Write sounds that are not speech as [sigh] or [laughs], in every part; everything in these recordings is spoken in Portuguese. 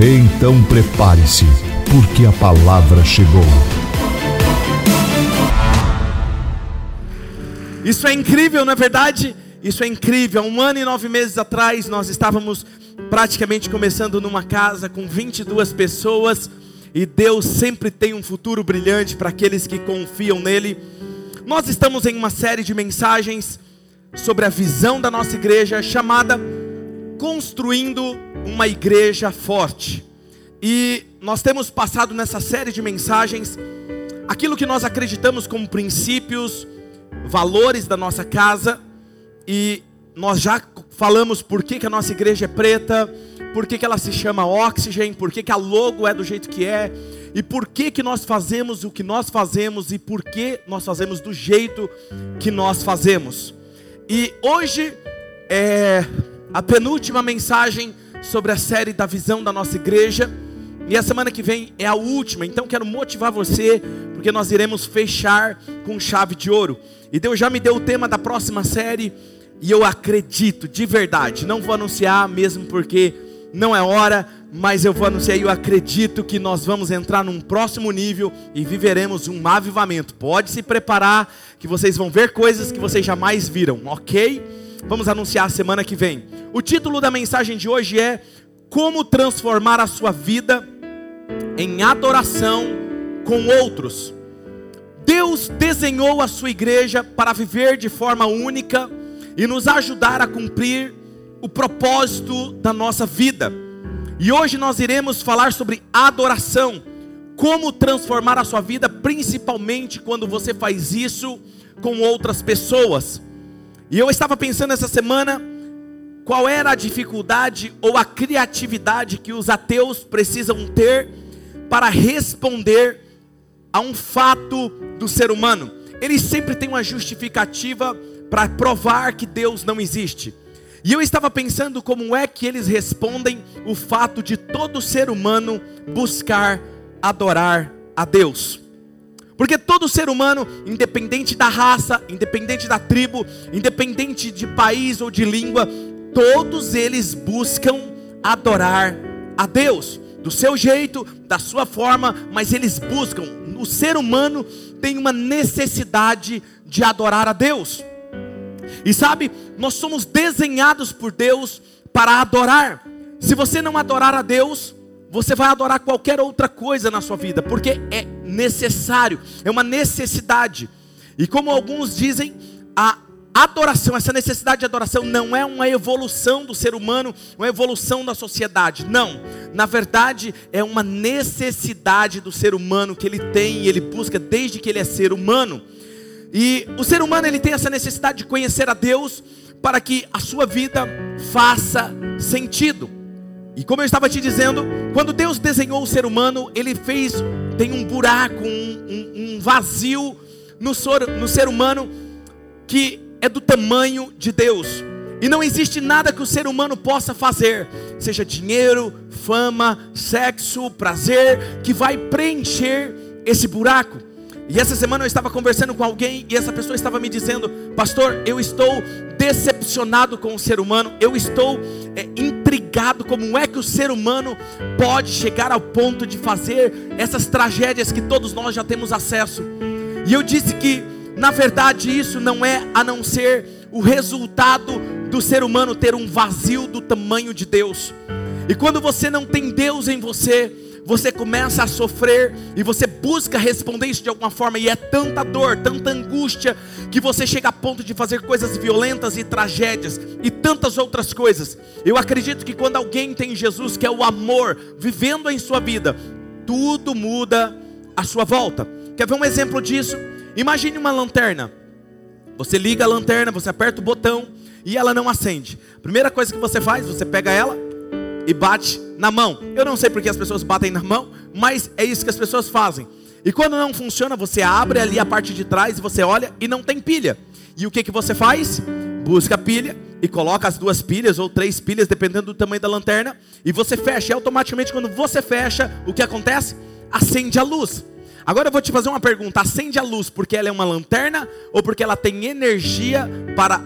Então prepare-se, porque a palavra chegou. Isso é incrível, não é verdade? Isso é incrível. Um ano e nove meses atrás, nós estávamos praticamente começando numa casa com 22 pessoas. E Deus sempre tem um futuro brilhante para aqueles que confiam nele. Nós estamos em uma série de mensagens sobre a visão da nossa igreja chamada Construindo uma igreja forte. E nós temos passado nessa série de mensagens aquilo que nós acreditamos como princípios, valores da nossa casa. E nós já falamos por que, que a nossa igreja é preta, por que, que ela se chama Oxygen, por que, que a logo é do jeito que é, e por que, que nós fazemos o que nós fazemos e por que nós fazemos do jeito que nós fazemos. E hoje é a penúltima mensagem sobre a série da visão da nossa igreja. E a semana que vem é a última, então quero motivar você, porque nós iremos fechar com chave de ouro. E Deus já me deu o tema da próxima série, e eu acredito de verdade, não vou anunciar mesmo porque não é hora, mas eu vou anunciar e eu acredito que nós vamos entrar num próximo nível e viveremos um avivamento. Pode se preparar, que vocês vão ver coisas que vocês jamais viram, ok? Vamos anunciar a semana que vem. O título da mensagem de hoje é Como transformar a sua vida em adoração com outros. Deus desenhou a sua igreja para viver de forma única e nos ajudar a cumprir o propósito da nossa vida. E hoje nós iremos falar sobre adoração, como transformar a sua vida, principalmente quando você faz isso com outras pessoas. E eu estava pensando essa semana qual era a dificuldade ou a criatividade que os ateus precisam ter para responder a um fato do ser humano. Eles sempre têm uma justificativa para provar que Deus não existe. E eu estava pensando como é que eles respondem o fato de todo ser humano buscar adorar a Deus. Porque todo ser humano, independente da raça, independente da tribo, independente de país ou de língua, todos eles buscam adorar a Deus do seu jeito, da sua forma, mas eles buscam. O ser humano tem uma necessidade de adorar a Deus. E sabe, nós somos desenhados por Deus para adorar. Se você não adorar a Deus, você vai adorar qualquer outra coisa na sua vida, porque é necessário, é uma necessidade. E como alguns dizem, a adoração, essa necessidade de adoração não é uma evolução do ser humano, uma evolução da sociedade. Não. Na verdade, é uma necessidade do ser humano que ele tem e ele busca desde que ele é ser humano. E o ser humano ele tem essa necessidade de conhecer a Deus para que a sua vida faça sentido. E como eu estava te dizendo, quando Deus desenhou o ser humano, ele fez, tem um buraco, um, um, um vazio no no ser humano que é do tamanho de Deus. E não existe nada que o ser humano possa fazer, seja dinheiro, fama, sexo, prazer, que vai preencher esse buraco. E essa semana eu estava conversando com alguém e essa pessoa estava me dizendo: Pastor, eu estou decepcionado com o ser humano, eu estou é, intrigado como é que o ser humano pode chegar ao ponto de fazer essas tragédias que todos nós já temos acesso. E eu disse que na verdade, isso não é a não ser o resultado do ser humano ter um vazio do tamanho de Deus. E quando você não tem Deus em você, você começa a sofrer e você busca responder isso de alguma forma, e é tanta dor, tanta angústia, que você chega a ponto de fazer coisas violentas e tragédias e tantas outras coisas. Eu acredito que quando alguém tem Jesus, que é o amor, vivendo em sua vida, tudo muda à sua volta. Quer ver um exemplo disso? Imagine uma lanterna. Você liga a lanterna, você aperta o botão e ela não acende. Primeira coisa que você faz, você pega ela e bate na mão. Eu não sei porque as pessoas batem na mão, mas é isso que as pessoas fazem. E quando não funciona, você abre ali a parte de trás e você olha e não tem pilha. E o que, que você faz? Busca a pilha e coloca as duas pilhas ou três pilhas, dependendo do tamanho da lanterna, e você fecha. E automaticamente, quando você fecha, o que acontece? Acende a luz. Agora eu vou te fazer uma pergunta: acende a luz porque ela é uma lanterna ou porque ela tem energia para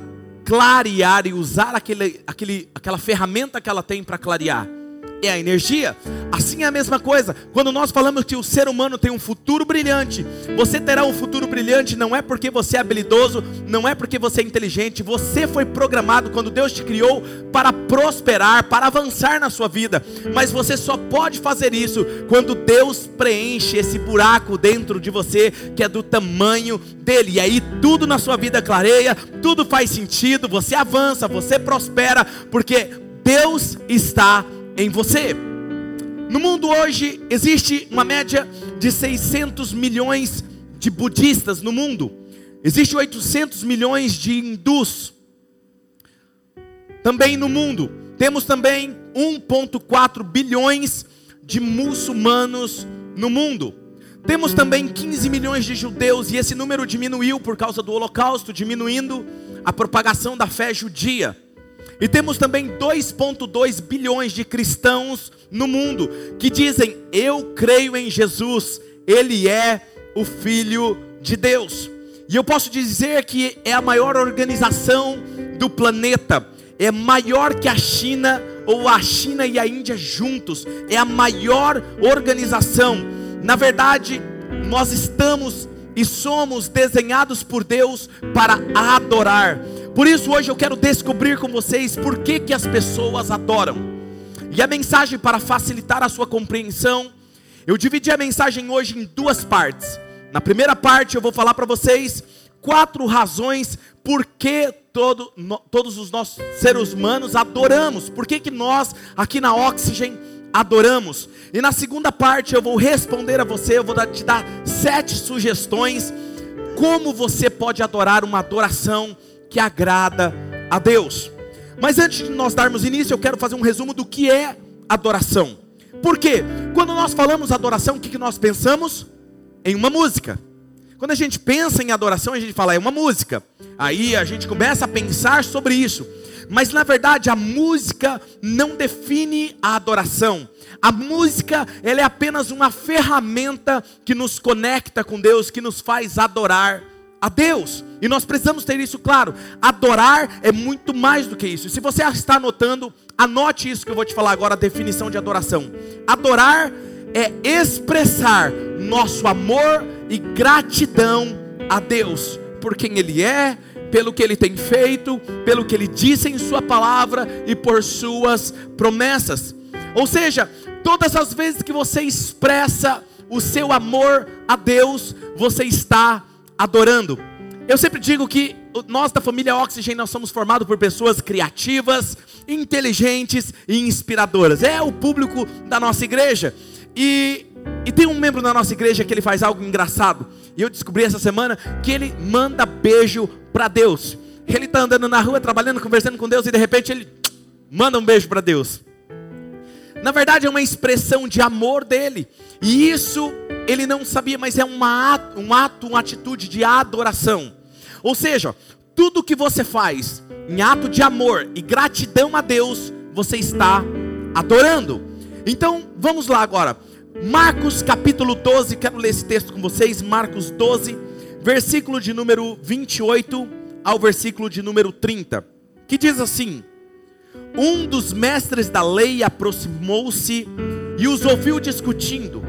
clarear e usar aquele, aquele, aquela ferramenta que ela tem para clarear? É a energia. Assim é a mesma coisa. Quando nós falamos que o ser humano tem um futuro brilhante, você terá um futuro brilhante não é porque você é habilidoso, não é porque você é inteligente, você foi programado quando Deus te criou para prosperar, para avançar na sua vida. Mas você só pode fazer isso quando Deus preenche esse buraco dentro de você que é do tamanho dele. E aí tudo na sua vida clareia, tudo faz sentido, você avança, você prospera, porque Deus está em você. No mundo hoje existe uma média de 600 milhões de budistas no mundo. Existe 800 milhões de hindus. Também no mundo temos também 1.4 bilhões de muçulmanos no mundo. Temos também 15 milhões de judeus e esse número diminuiu por causa do Holocausto, diminuindo a propagação da fé judia. E temos também 2,2 bilhões de cristãos no mundo que dizem: Eu creio em Jesus, Ele é o Filho de Deus. E eu posso dizer que é a maior organização do planeta, é maior que a China ou a China e a Índia juntos, é a maior organização. Na verdade, nós estamos e somos desenhados por Deus para adorar. Por isso hoje eu quero descobrir com vocês por que, que as pessoas adoram. E a mensagem para facilitar a sua compreensão, eu dividi a mensagem hoje em duas partes. Na primeira parte eu vou falar para vocês quatro razões por que todo, no, todos os nossos seres humanos adoramos. Por que, que nós aqui na Oxygen adoramos? E na segunda parte eu vou responder a você, eu vou te dar sete sugestões como você pode adorar uma adoração que agrada a Deus. Mas antes de nós darmos início, eu quero fazer um resumo do que é adoração. Por quê? Quando nós falamos adoração, o que, nós pensamos? Em uma música. Quando a gente pensa em adoração, a gente fala, é uma música. Aí a gente começa a pensar sobre isso. Mas na verdade, a música não define a adoração. A música, ela é apenas uma ferramenta que nos conecta com Deus, que nos faz adorar a Deus. E nós precisamos ter isso claro. Adorar é muito mais do que isso. Se você está anotando, anote isso que eu vou te falar agora, a definição de adoração. Adorar é expressar nosso amor e gratidão a Deus por quem Ele é, pelo que Ele tem feito, pelo que Ele disse em Sua palavra e por Suas promessas. Ou seja, todas as vezes que você expressa o seu amor a Deus, você está adorando. Eu sempre digo que nós da família Oxygen nós somos formados por pessoas criativas, inteligentes e inspiradoras. É o público da nossa igreja. E, e tem um membro da nossa igreja que ele faz algo engraçado. E eu descobri essa semana que ele manda beijo para Deus. Ele está andando na rua, trabalhando, conversando com Deus e de repente ele manda um beijo para Deus. Na verdade é uma expressão de amor dele. E isso ele não sabia, mas é uma, um ato, uma atitude de adoração. Ou seja, tudo que você faz em ato de amor e gratidão a Deus, você está adorando. Então, vamos lá agora. Marcos capítulo 12, quero ler esse texto com vocês. Marcos 12, versículo de número 28 ao versículo de número 30, que diz assim: Um dos mestres da lei aproximou-se e os ouviu discutindo.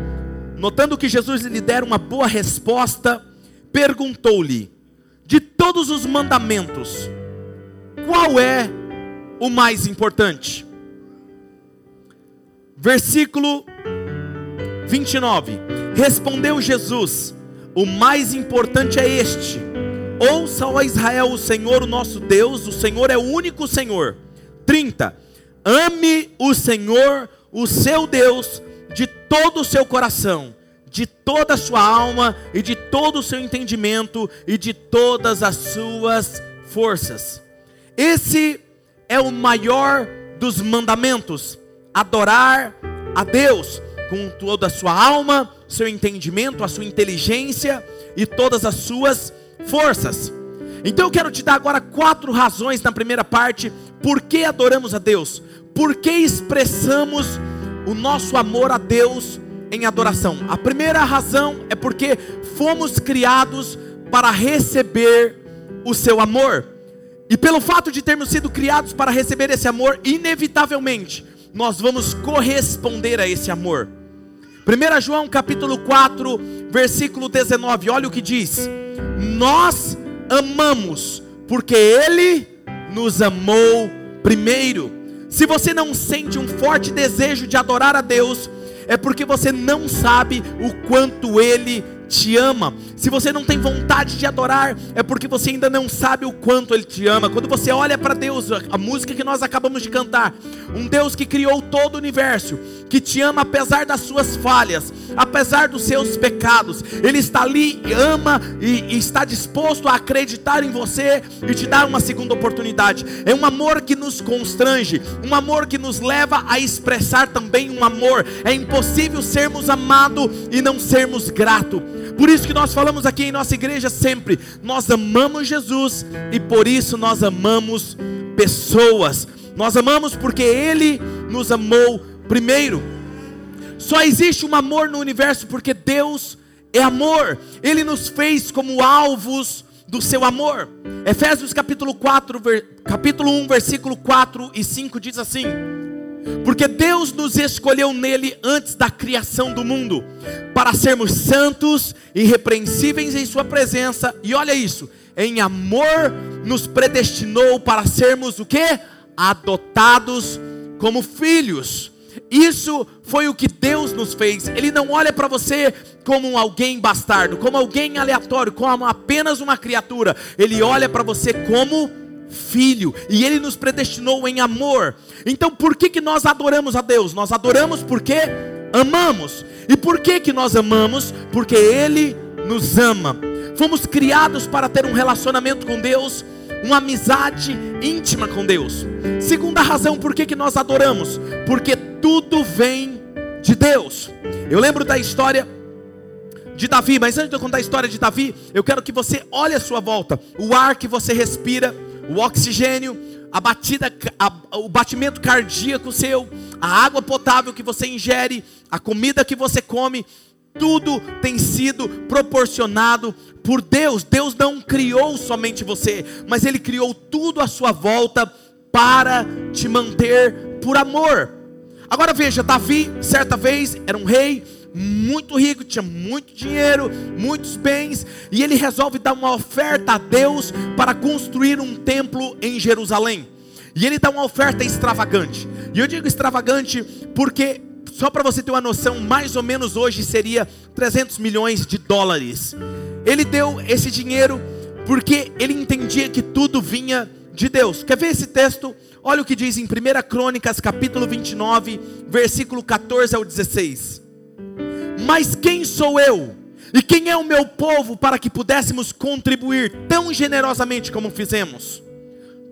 Notando que Jesus lhe dera uma boa resposta, perguntou-lhe: De todos os mandamentos, qual é o mais importante? Versículo 29. Respondeu Jesus: O mais importante é este: Ouça, ó Israel, o Senhor, o nosso Deus, o Senhor é o único Senhor. 30. Ame o Senhor, o seu Deus, de todo o seu coração, de toda a sua alma e de todo o seu entendimento e de todas as suas forças. Esse é o maior dos mandamentos. adorar a Deus com toda a sua alma, seu entendimento, a sua inteligência e todas as suas forças. Então eu quero te dar agora quatro razões na primeira parte por que adoramos a Deus, por que expressamos o nosso amor a Deus em adoração. A primeira razão é porque fomos criados para receber o seu amor. E pelo fato de termos sido criados para receber esse amor, inevitavelmente nós vamos corresponder a esse amor. 1 João capítulo 4, versículo 19, olha o que diz: Nós amamos, porque Ele nos amou primeiro. Se você não sente um forte desejo de adorar a Deus, é porque você não sabe o quanto Ele te ama. Se você não tem vontade de adorar, é porque você ainda não sabe o quanto Ele te ama. Quando você olha para Deus, a música que nós acabamos de cantar, um Deus que criou todo o universo, que te ama apesar das suas falhas, apesar dos seus pecados, Ele está ali, ama e, e está disposto a acreditar em você e te dar uma segunda oportunidade. É um amor que nos constrange, um amor que nos leva a expressar também um amor. É impossível sermos amados e não sermos gratos. Por isso que nós falamos aqui em nossa igreja sempre: nós amamos Jesus e por isso nós amamos pessoas. Nós amamos porque Ele nos amou primeiro. Só existe um amor no universo porque Deus é amor. Ele nos fez como alvos do seu amor. Efésios capítulo 4, capítulo 1, versículo 4 e 5 diz assim: porque Deus nos escolheu nele antes da criação do mundo, para sermos santos irrepreensíveis em Sua presença, e olha isso, em amor nos predestinou para sermos o que? Adotados como filhos. Isso foi o que Deus nos fez. Ele não olha para você como alguém bastardo, como alguém aleatório, como apenas uma criatura. Ele olha para você como filho, e ele nos predestinou em amor. Então, por que que nós adoramos a Deus? Nós adoramos porque amamos. E por que que nós amamos? Porque ele nos ama. Fomos criados para ter um relacionamento com Deus, uma amizade íntima com Deus. Segunda razão por que que nós adoramos? Porque tudo vem de Deus. Eu lembro da história de Davi, mas antes de eu contar a história de Davi, eu quero que você olhe a sua volta, o ar que você respira, o oxigênio, a batida, a, o batimento cardíaco seu, a água potável que você ingere, a comida que você come, tudo tem sido proporcionado por Deus. Deus não criou somente você, mas Ele criou tudo à sua volta para te manter por amor. Agora veja, Davi, certa vez, era um rei, muito rico, tinha muito dinheiro, muitos bens, e ele resolve dar uma oferta a Deus para construir um templo em Jerusalém. E ele dá uma oferta extravagante. E eu digo extravagante porque, só para você ter uma noção, mais ou menos hoje seria 300 milhões de dólares. Ele deu esse dinheiro porque ele entendia que tudo vinha de Deus. Quer ver esse texto? Olha o que diz em 1 Crônicas, capítulo 29, versículo 14 ao 16. Mas quem sou eu? E quem é o meu povo para que pudéssemos contribuir tão generosamente como fizemos?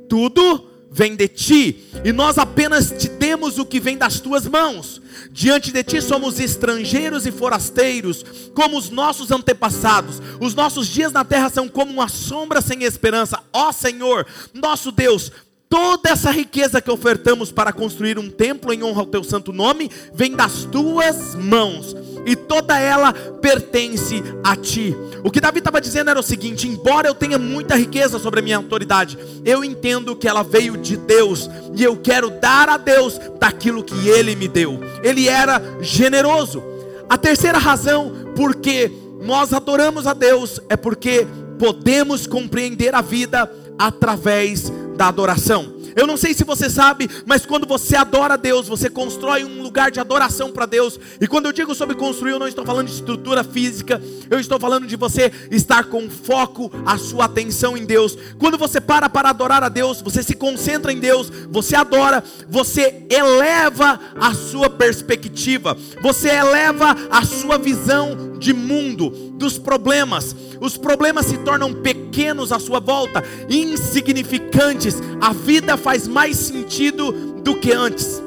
Tudo vem de ti, e nós apenas te demos o que vem das tuas mãos. Diante de ti somos estrangeiros e forasteiros, como os nossos antepassados. Os nossos dias na terra são como uma sombra sem esperança. Ó Senhor, nosso Deus, Toda essa riqueza que ofertamos para construir um templo em honra ao teu santo nome vem das tuas mãos, e toda ela pertence a ti. O que Davi estava dizendo era o seguinte: embora eu tenha muita riqueza sobre a minha autoridade, eu entendo que ela veio de Deus, e eu quero dar a Deus daquilo que ele me deu. Ele era generoso. A terceira razão porque nós adoramos a Deus é porque podemos compreender a vida através da adoração. Eu não sei se você sabe, mas quando você adora a Deus, você constrói um lugar de adoração para Deus. E quando eu digo sobre construir, eu não estou falando de estrutura física, eu estou falando de você estar com foco, a sua atenção em Deus. Quando você para para adorar a Deus, você se concentra em Deus, você adora, você eleva a sua perspectiva, você eleva a sua visão de mundo, dos problemas. Os problemas se tornam pequenos à sua volta, insignificantes. A vida faz mais sentido do que antes.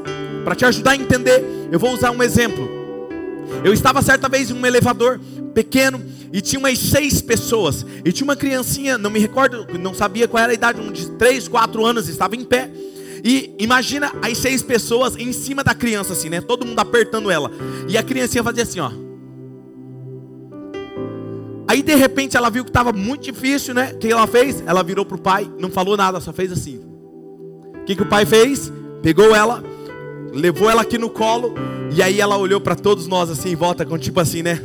Para te ajudar a entender, eu vou usar um exemplo. Eu estava certa vez em um elevador pequeno e tinha umas seis pessoas. E tinha uma criancinha, não me recordo, não sabia qual era a idade, um de três, quatro anos, estava em pé. E imagina as seis pessoas em cima da criança, assim, né? Todo mundo apertando ela. E a criancinha fazia assim, ó. Aí de repente ela viu que estava muito difícil, né? O que ela fez? Ela virou para o pai, não falou nada, só fez assim. O que, que o pai fez? Pegou ela, levou ela aqui no colo, e aí ela olhou para todos nós assim em volta, com tipo assim, né?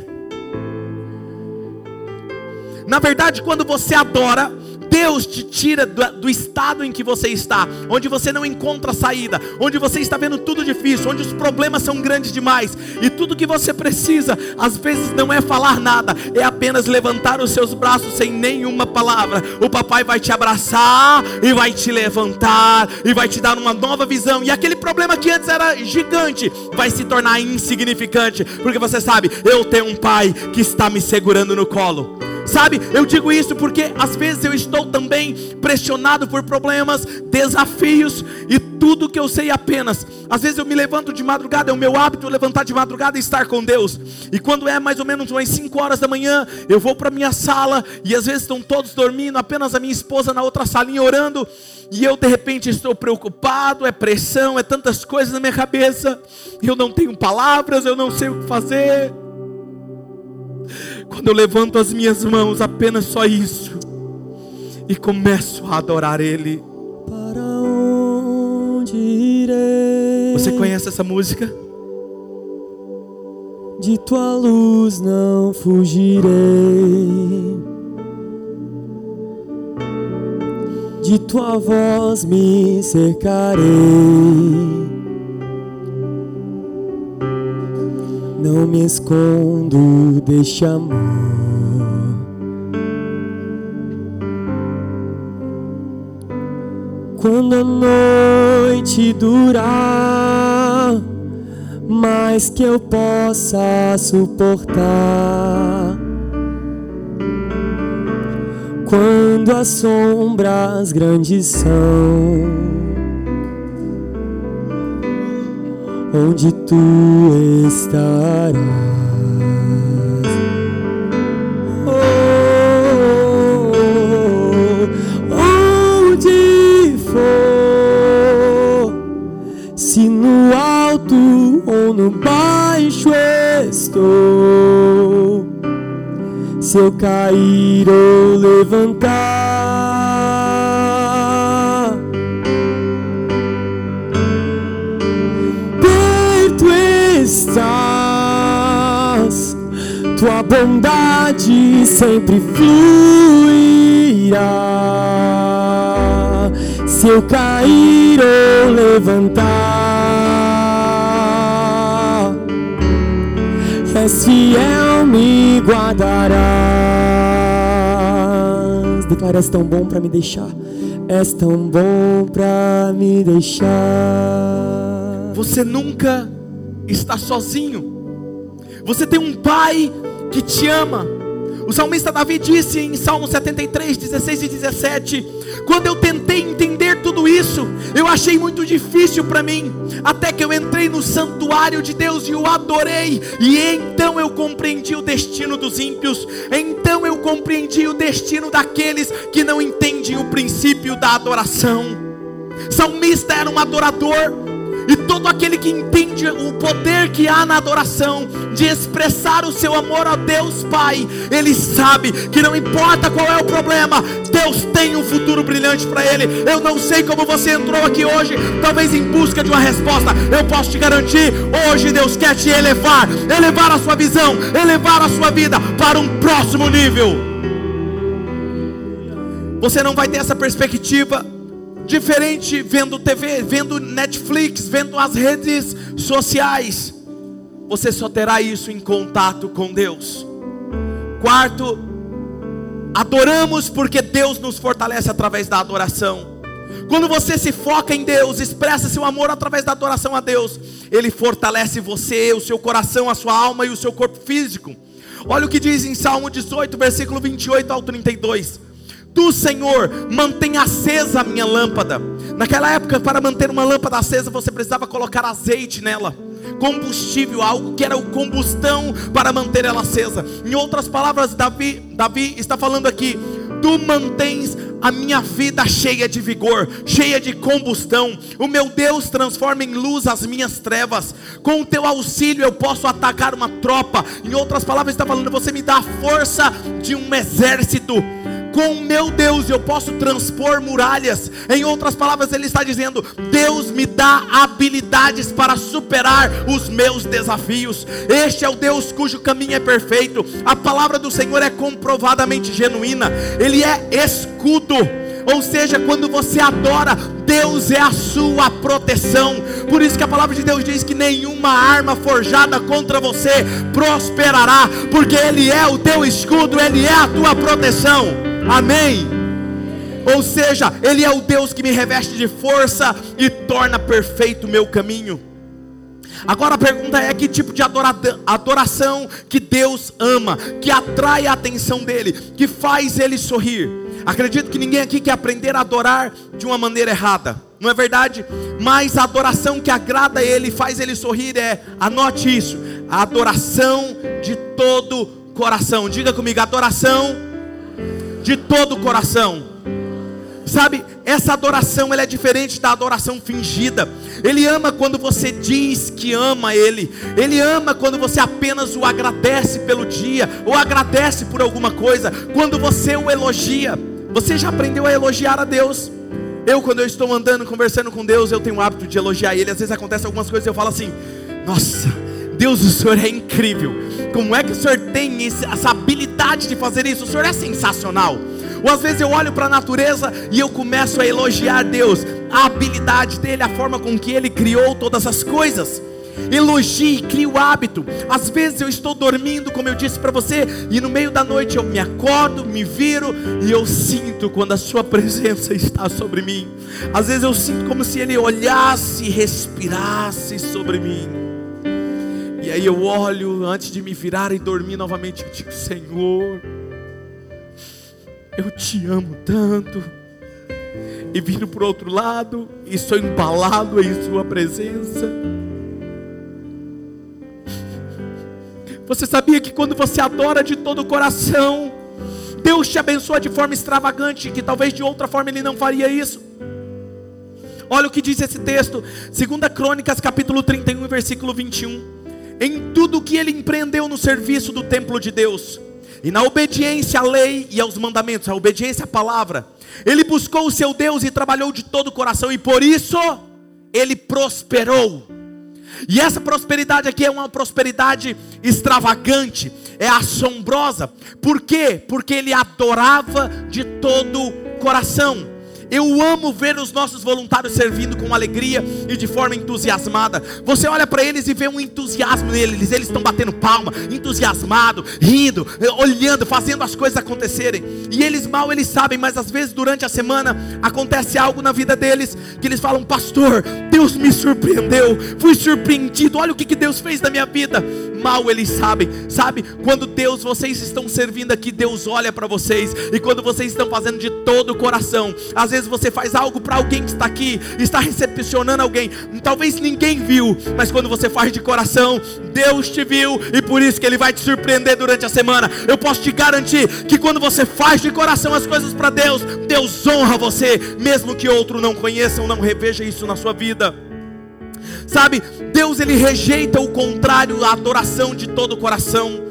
Na verdade, quando você adora, Deus te tira do, do, estado em que você está, onde você não encontra saída, onde você está vendo tudo difícil, onde os problemas são grandes demais, e tudo que você precisa, às vezes não é falar nada, é apenas levantar os seus braços sem nenhuma palavra. O papai vai te abraçar e vai te levantar e vai te dar uma nova visão, e aquele problema que antes era gigante vai se tornar insignificante, porque você sabe, eu tenho um pai que está me segurando no colo. Sabe, eu digo isso porque às vezes eu estou também pressionado por problemas, desafios e tudo que eu sei apenas. Às vezes eu me levanto de madrugada, é o meu hábito levantar de madrugada e estar com Deus. E quando é mais ou menos umas 5 horas da manhã, eu vou para minha sala e às vezes estão todos dormindo, apenas a minha esposa na outra salinha orando. E eu de repente estou preocupado, é pressão, é tantas coisas na minha cabeça. Eu não tenho palavras, eu não sei o que fazer. Quando eu levanto as minhas mãos, apenas só isso, e começo a adorar Ele. Para onde irei? Você conhece essa música? De tua luz não fugirei. De tua voz me cercarei. Não me escondo deste amor. Quando a noite durar, mais que eu possa suportar. Quando as sombras grandes são onde tu estarás. Oh, onde for, se no alto ou no baixo estou, se eu cair ou levantar tua bondade sempre fluirá. Se eu cair ou levantar, és fiel, me guardarás. Declara, és tão bom para me deixar, és tão bom para me deixar. Você nunca está sozinho. Você tem um pai que te ama. O salmista Davi disse em Salmo 73, 16 e 17: Quando eu tentei entender tudo isso, eu achei muito difícil para mim, até que eu entrei no santuário de Deus e o adorei, e então eu compreendi o destino dos ímpios, então eu compreendi o destino daqueles que não entendem o princípio da adoração. Salmista era um adorador, e todo aquele que entende o poder que há na adoração, de expressar o seu amor a Deus Pai, ele sabe que não importa qual é o problema, Deus tem um futuro brilhante para ele. Eu não sei como você entrou aqui hoje, talvez em busca de uma resposta. Eu posso te garantir, hoje Deus quer te elevar, elevar a sua visão, elevar a sua vida para um próximo nível. Você não vai ter essa perspectiva diferente vendo TV, vendo Netflix, vendo as redes sociais. Você só terá isso em contato com Deus. Quarto, adoramos porque Deus nos fortalece através da adoração. Quando você se foca em Deus, expressa seu amor através da adoração a Deus, Ele fortalece você, o seu coração, a sua alma e o seu corpo físico. Olha o que diz em Salmo 18, versículo 28 ao 32. Tu, Senhor, mantém acesa a minha lâmpada. Naquela época, para manter uma lâmpada acesa, você precisava colocar azeite nela combustível, algo que era o combustão para manter ela acesa. Em outras palavras, Davi, Davi está falando aqui: Tu mantens a minha vida cheia de vigor, cheia de combustão. O meu Deus transforma em luz as minhas trevas. Com o teu auxílio eu posso atacar uma tropa. Em outras palavras, está falando: você me dá a força de um exército. Com o meu Deus eu posso transpor muralhas. Em outras palavras, ele está dizendo: Deus me dá habilidades para superar os meus desafios. Este é o Deus cujo caminho é perfeito. A palavra do Senhor é comprovadamente genuína. Ele é escudo. Ou seja, quando você adora, Deus é a sua proteção. Por isso que a palavra de Deus diz que nenhuma arma forjada contra você prosperará, porque Ele é o teu escudo, Ele é a tua proteção. Amém. Ou seja, Ele é o Deus que me reveste de força e torna perfeito o meu caminho. Agora a pergunta é: que tipo de adoração que Deus ama, que atrai a atenção dele, que faz ele sorrir? Acredito que ninguém aqui quer aprender a adorar de uma maneira errada, não é verdade? Mas a adoração que agrada ele, faz ele sorrir, é, anote isso, a adoração de todo coração. Diga comigo, adoração de todo coração. Sabe, essa adoração ela é diferente da adoração fingida. Ele ama quando você diz que ama Ele. Ele ama quando você apenas o agradece pelo dia ou agradece por alguma coisa. Quando você o elogia. Você já aprendeu a elogiar a Deus? Eu, quando eu estou andando, conversando com Deus, eu tenho o hábito de elogiar Ele. Às vezes acontece algumas coisas e eu falo assim: Nossa, Deus, o Senhor é incrível. Como é que o Senhor tem essa habilidade de fazer isso? O Senhor é sensacional. Ou às vezes eu olho para a natureza e eu começo a elogiar Deus, a habilidade dele, a forma com que ele criou todas as coisas. Elogie, crie o hábito. Às vezes eu estou dormindo, como eu disse para você, e no meio da noite eu me acordo, me viro e eu sinto quando a Sua presença [laughs] está sobre mim. Às vezes eu sinto como se Ele olhasse e respirasse sobre mim. E aí eu olho antes de me virar e dormir novamente e digo: Senhor, eu te amo tanto. E vindo para o outro lado e sou embalado em Sua presença. Você sabia que quando você adora de todo o coração, Deus te abençoa de forma extravagante, que talvez de outra forma Ele não faria isso? Olha o que diz esse texto, 2 Crônicas, capítulo 31, versículo 21 em tudo que ele empreendeu no serviço do templo de Deus, e na obediência à lei e aos mandamentos, a obediência à palavra, ele buscou o seu Deus e trabalhou de todo o coração, e por isso ele prosperou. E essa prosperidade aqui é uma prosperidade extravagante, é assombrosa. Por quê? Porque ele adorava de todo o coração. Eu amo ver os nossos voluntários servindo com alegria e de forma entusiasmada. Você olha para eles e vê um entusiasmo neles. Eles estão batendo palma, entusiasmado, rindo, olhando, fazendo as coisas acontecerem. E eles mal eles sabem, mas às vezes durante a semana acontece algo na vida deles que eles falam: "Pastor, Deus me surpreendeu. Fui surpreendido. Olha o que que Deus fez na minha vida." Mal eles sabem, sabe? Quando Deus, vocês estão servindo aqui, Deus olha para vocês. E quando vocês estão fazendo de todo o coração, às vezes vezes você faz algo para alguém que está aqui, está recepcionando alguém, talvez ninguém viu, mas quando você faz de coração, Deus te viu e por isso que Ele vai te surpreender durante a semana. Eu posso te garantir que quando você faz de coração as coisas para Deus, Deus honra você, mesmo que outro não conheça ou não reveja isso na sua vida. Sabe, Deus ele rejeita o contrário, a adoração de todo o coração.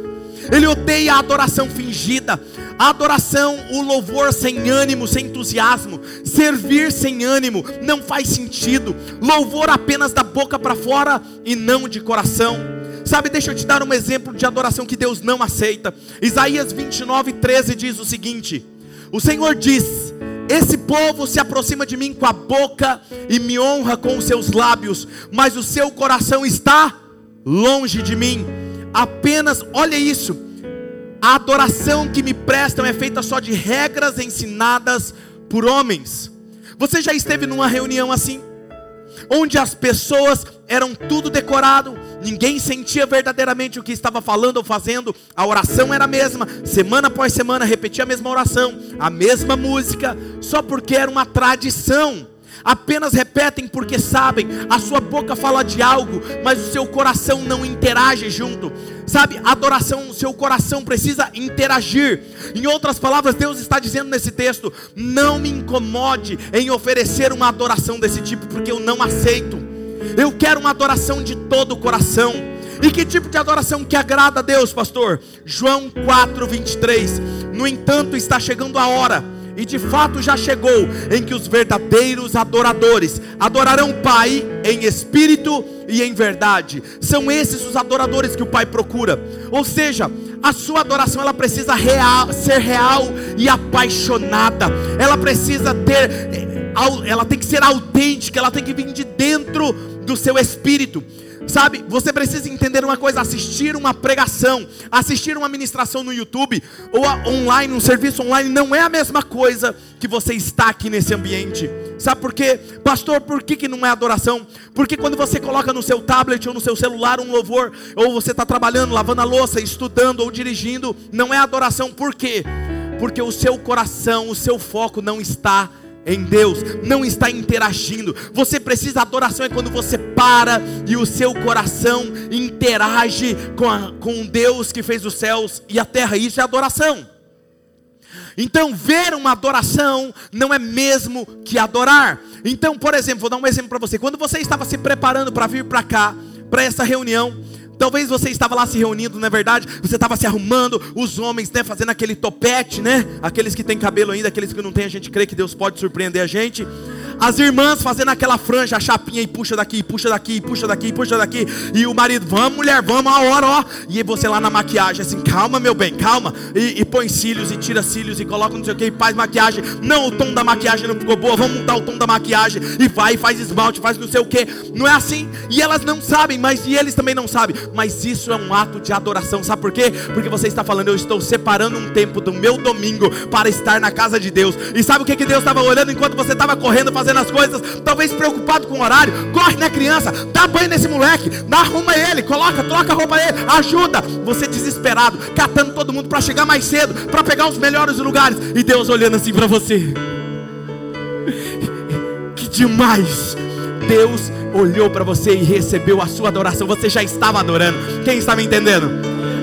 Ele odeia a adoração fingida. A adoração, o louvor sem ânimo, sem entusiasmo, servir sem ânimo, não faz sentido. Louvor apenas da boca para fora e não de coração. Sabe, deixa eu te dar um exemplo de adoração que Deus não aceita. Isaías 29, 13 diz o seguinte: O Senhor diz: Esse povo se aproxima de mim com a boca e me honra com os seus lábios, mas o seu coração está longe de mim. Apenas, olha isso, a adoração que me prestam é feita só de regras ensinadas por homens. Você já esteve numa reunião assim? Onde as pessoas eram tudo decorado, ninguém sentia verdadeiramente o que estava falando ou fazendo, a oração era a mesma, semana após semana repetia a mesma oração, a mesma música, só porque era uma tradição apenas repetem porque sabem, a sua boca fala de algo, mas o seu coração não interage junto. Sabe, adoração, o seu coração precisa interagir. Em outras palavras, Deus está dizendo nesse texto: não me incomode em oferecer uma adoração desse tipo, porque eu não aceito. Eu quero uma adoração de todo o coração. E que tipo de adoração que agrada a Deus, pastor? João 4, 23. No entanto, está chegando a hora e de fato já chegou, em que os verdadeiros adoradores adorarão o Pai em espírito e em verdade. São esses os adoradores que o Pai procura. Ou seja, a sua adoração ela precisa real, ser real e apaixonada. Ela precisa ter eh, ela tem que ser autêntica, ela tem que vir de dentro do seu espírito. Sabe, você precisa entender uma coisa: assistir uma pregação, assistir uma ministração no YouTube ou online, um serviço online, não é a mesma coisa que você está aqui nesse ambiente. Sabe por quê? Pastor, por que, que não é adoração? Porque quando você coloca no seu tablet ou no seu celular um louvor, ou você está trabalhando, lavando a louça, estudando ou dirigindo, não é adoração, por quê? Porque o seu coração, o seu foco não está em Deus, não está interagindo. Você precisa adoração é quando você para e o seu coração interage com, a, com Deus que fez os céus e a terra. Isso é adoração. Então, ver uma adoração não é mesmo que adorar. Então, por exemplo, vou dar um exemplo para você. Quando você estava se preparando para vir para cá, para essa reunião, Talvez você estava lá se reunindo, não é verdade? Você estava se arrumando, os homens, né, fazendo aquele topete, né? Aqueles que têm cabelo ainda, aqueles que não têm, a gente crê que Deus pode surpreender a gente. As irmãs fazendo aquela franja, a chapinha e puxa daqui, puxa daqui, puxa daqui, puxa daqui. E o marido, vamos mulher, vamos a hora, ó. E você lá na maquiagem, assim, calma meu bem, calma. E, e põe cílios e tira cílios e coloca não sei o que e faz maquiagem. Não, o tom da maquiagem não ficou boa, vamos mudar o tom da maquiagem. E vai, faz esmalte, faz não sei o que. Não é assim. E elas não sabem, mas e eles também não sabem. Mas isso é um ato de adoração, sabe por quê? Porque você está falando, eu estou separando um tempo do meu domingo para estar na casa de Deus. E sabe o que, que Deus estava olhando enquanto você estava correndo, fazendo as coisas, talvez preocupado com o horário. Corre na criança, dá banho nesse moleque, dá, arruma ele, coloca, troca a roupa dele, ajuda. Você desesperado, catando todo mundo para chegar mais cedo, para pegar os melhores lugares. E Deus olhando assim para você. [laughs] Que demais! Deus olhou para você e recebeu a sua adoração. Você já estava adorando. Quem está me entendendo?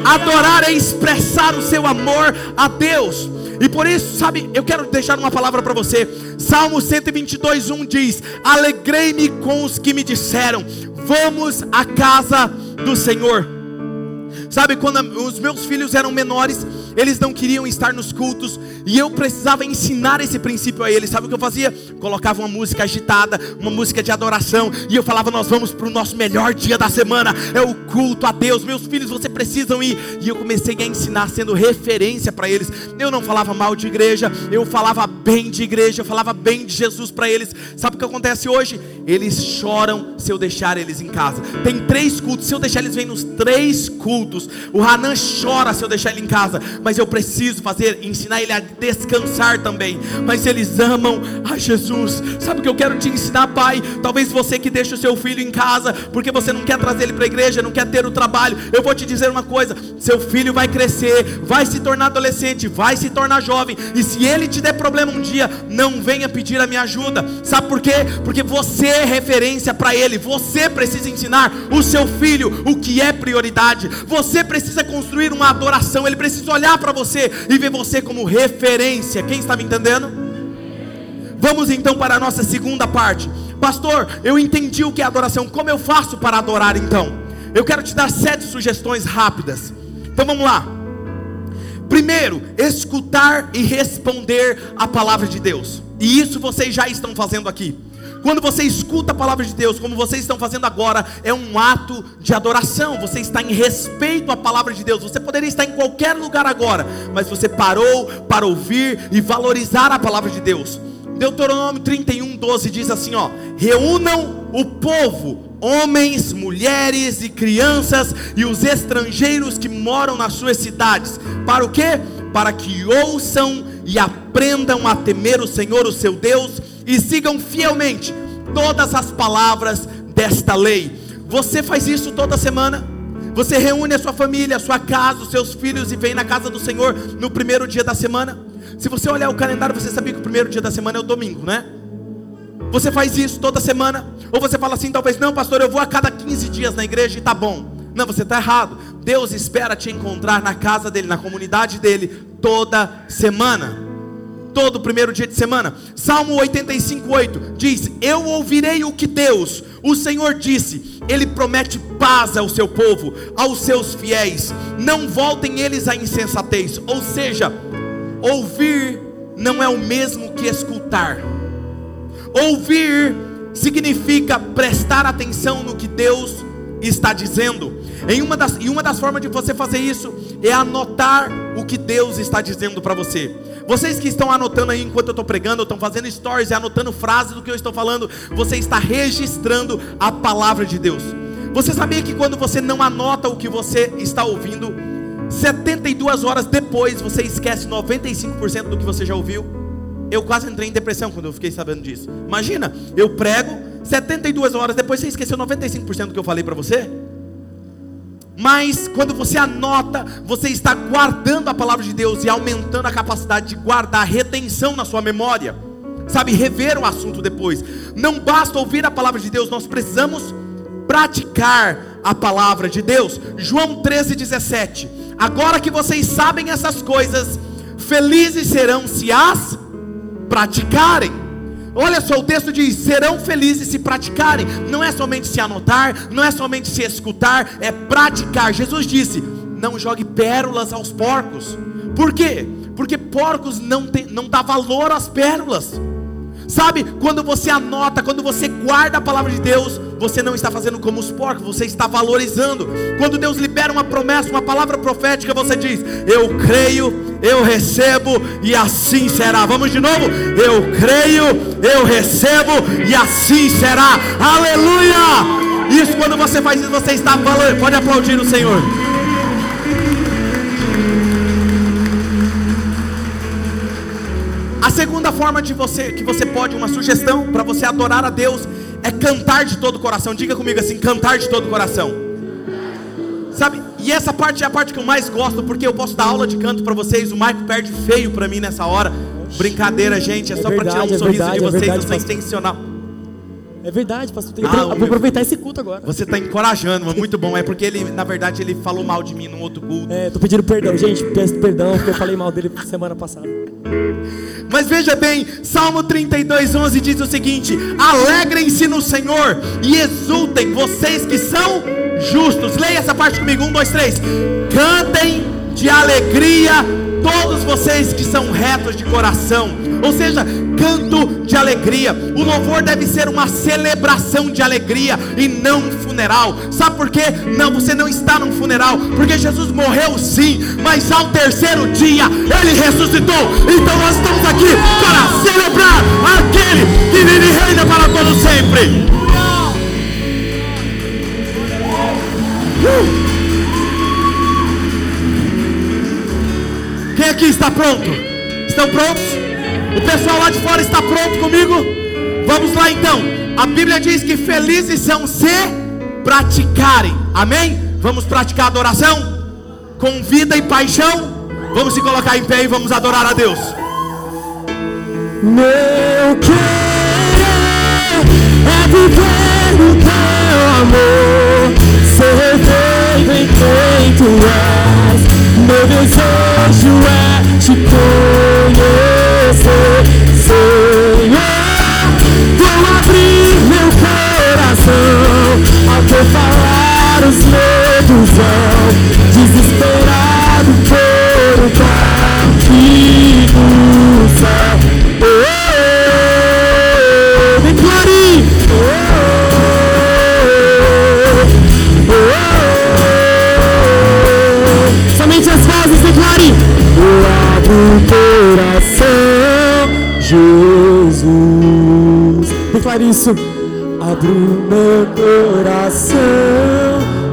Adorar é expressar o seu amor a Deus. E por isso, sabe, eu quero deixar uma palavra para você. Salmo 122, 1 diz: Alegrei-me com os que me disseram, vamos à casa do Senhor. Sabe, quando os meus filhos eram menores, eles não queriam estar nos cultos, e eu precisava ensinar esse princípio a eles. Sabe o que eu fazia? Colocava uma música agitada, uma música de adoração, e eu falava: Nós vamos para o nosso melhor dia da semana, é o culto a Deus. Meus filhos, vocês precisam ir. E eu comecei a ensinar, sendo referência para eles. Eu não falava mal de igreja, eu falava bem de igreja, eu falava bem de Jesus para eles. Sabe o que acontece hoje? Eles choram se eu deixar eles em casa. Tem três cultos, se eu deixar eles vêm nos três cultos. O Hanan chora se eu deixar ele em casa mas eu preciso fazer, ensinar ele a descansar também. Mas eles amam a Jesus. Sabe o que eu quero te ensinar, pai? Talvez você que deixa o seu filho em casa, porque você não quer trazer ele para a igreja, não quer ter o trabalho. Eu vou te dizer uma coisa: seu filho vai crescer, vai se tornar adolescente, vai se tornar jovem. E se ele te der problema um dia, não venha pedir a minha ajuda. Sabe por quê? Porque você é referência para ele. Você precisa ensinar o seu filho o que é prioridade. Você precisa construir uma adoração. Ele precisa olhar olhar para você e ver você como referência. Quem está me entendendo? Vamos então para a nossa segunda parte. Pastor, eu entendi o que é adoração. Como eu faço para adorar então? Eu quero te dar sete sugestões rápidas. Então vamos lá. Primeiro, escutar e responder a palavra de Deus. E isso vocês já estão fazendo aqui. Quando você escuta a palavra de Deus, como vocês estão fazendo agora, é um ato de adoração. Você está em respeito à palavra de Deus. Você poderia estar em qualquer lugar agora, mas você parou para ouvir e valorizar a palavra de Deus. Deuteronômio 31, 12 diz assim: ó, reúnam o povo, homens, mulheres e crianças, e os estrangeiros que moram nas suas cidades. Para o quê? Para que ouçam e aprendam a temer o Senhor, o seu Deus, e sigam fielmente todas as palavras desta lei. Você faz isso toda semana? Você reúne a sua família, a sua casa, os seus filhos e vem na casa do Senhor no primeiro dia da semana? Se você olhar o calendário, você sabia que o primeiro dia da semana é o domingo, né? Você faz isso toda semana? Ou você fala assim, talvez, não, pastor, eu vou a cada 15 dias na igreja e tá bom. Não, você está errado. Deus espera te encontrar na casa dele, na comunidade dele, toda semana. Todo primeiro dia de semana. Salmo 85:8 diz: Eu ouvirei o que Deus, o Senhor disse. Ele promete paz ao seu povo, aos seus fiéis. Não voltem eles à insensatez. Ou seja, ouvir não é o mesmo que escutar. Ouvir significa prestar atenção no que Deus está dizendo. Em uma das, e uma das formas de você fazer isso é anotar o que Deus está dizendo para você. Vocês que estão anotando aí enquanto eu estou pregando, estão fazendo stories e anotando frases do que eu estou falando, você está registrando a palavra de Deus. Você sabia que quando você não anota o que você está ouvindo, 72 horas depois você esquece 95% do que você já ouviu? Eu quase entrei em depressão quando eu fiquei sabendo disso. Imagina, eu prego, 72 horas depois você esqueceu 95% do que eu falei para você? Mas quando você anota, você está guardando a palavra de Deus e aumentando a capacidade de guardar retenção na sua memória. Sabe, rever o assunto depois. Não basta ouvir a palavra de Deus, nós precisamos praticar a palavra de Deus. João 13:17. Agora que vocês sabem essas coisas, felizes serão se as praticarem. Olha só, o texto diz: serão felizes se praticarem. Não é somente se anotar, não é somente se escutar, é praticar. Jesus disse: não jogue pérolas aos porcos. Por quê? Porque porcos não, tem, não dá valor às pérolas. Sabe, quando você anota, quando você guarda a palavra de Deus, você não está fazendo como os porcos, você está valorizando. Quando Deus libera uma promessa, uma palavra profética, você diz: Eu creio, eu recebo e assim será. Vamos de novo? Eu creio, eu recebo e assim será. Aleluia! Isso quando você faz isso, você está falando. Pode aplaudir o Senhor. A segunda forma de você que você pode, uma sugestão para você adorar a Deus é cantar de todo o coração. Diga comigo assim, cantar de todo o coração. Sabe? E essa parte é a parte que eu mais gosto, porque eu posso dar aula de canto para vocês. O Maico perde feio para mim nessa hora. Brincadeira, gente, é, é só para tirar um é sorriso verdade, de vocês, é verdade, não é intencional. É verdade, pastor. Tem ah, vou aproveitar esse culto agora. Você está encorajando, muito bom. É porque ele, na verdade, ele falou mal de mim num outro culto. É, tô pedindo perdão, gente. Peço perdão porque eu falei mal dele semana passada. Mas veja bem, Salmo 32, 11 diz o seguinte: Alegrem-se no Senhor e exultem, vocês que são justos. Leia essa parte comigo: 1, 2, 3. Cantem de alegria todos vocês que são retos de coração, ou seja, canto de alegria. O louvor deve ser uma celebração de alegria e não um funeral. Sabe por quê? Não, você não está num funeral, porque Jesus morreu sim, mas ao terceiro dia ele ressuscitou. Então nós estamos aqui para celebrar aquele que vive e reina para todo sempre. Uh! Quem aqui está pronto? Estão prontos? O pessoal lá de fora está pronto comigo? Vamos lá então. A Bíblia diz que felizes são se praticarem. Amém? Vamos praticar adoração com vida e paixão. Vamos se colocar em pé e vamos adorar a Deus. Meu querer é viver no teu amor, ser feito em quem tu. Meu desejo é te conhecer, Senhor. Vou abrir meu coração ao teu falar os medos vão declarem: Eu abro o coração, Jesus. Declare isso. Abro meu coração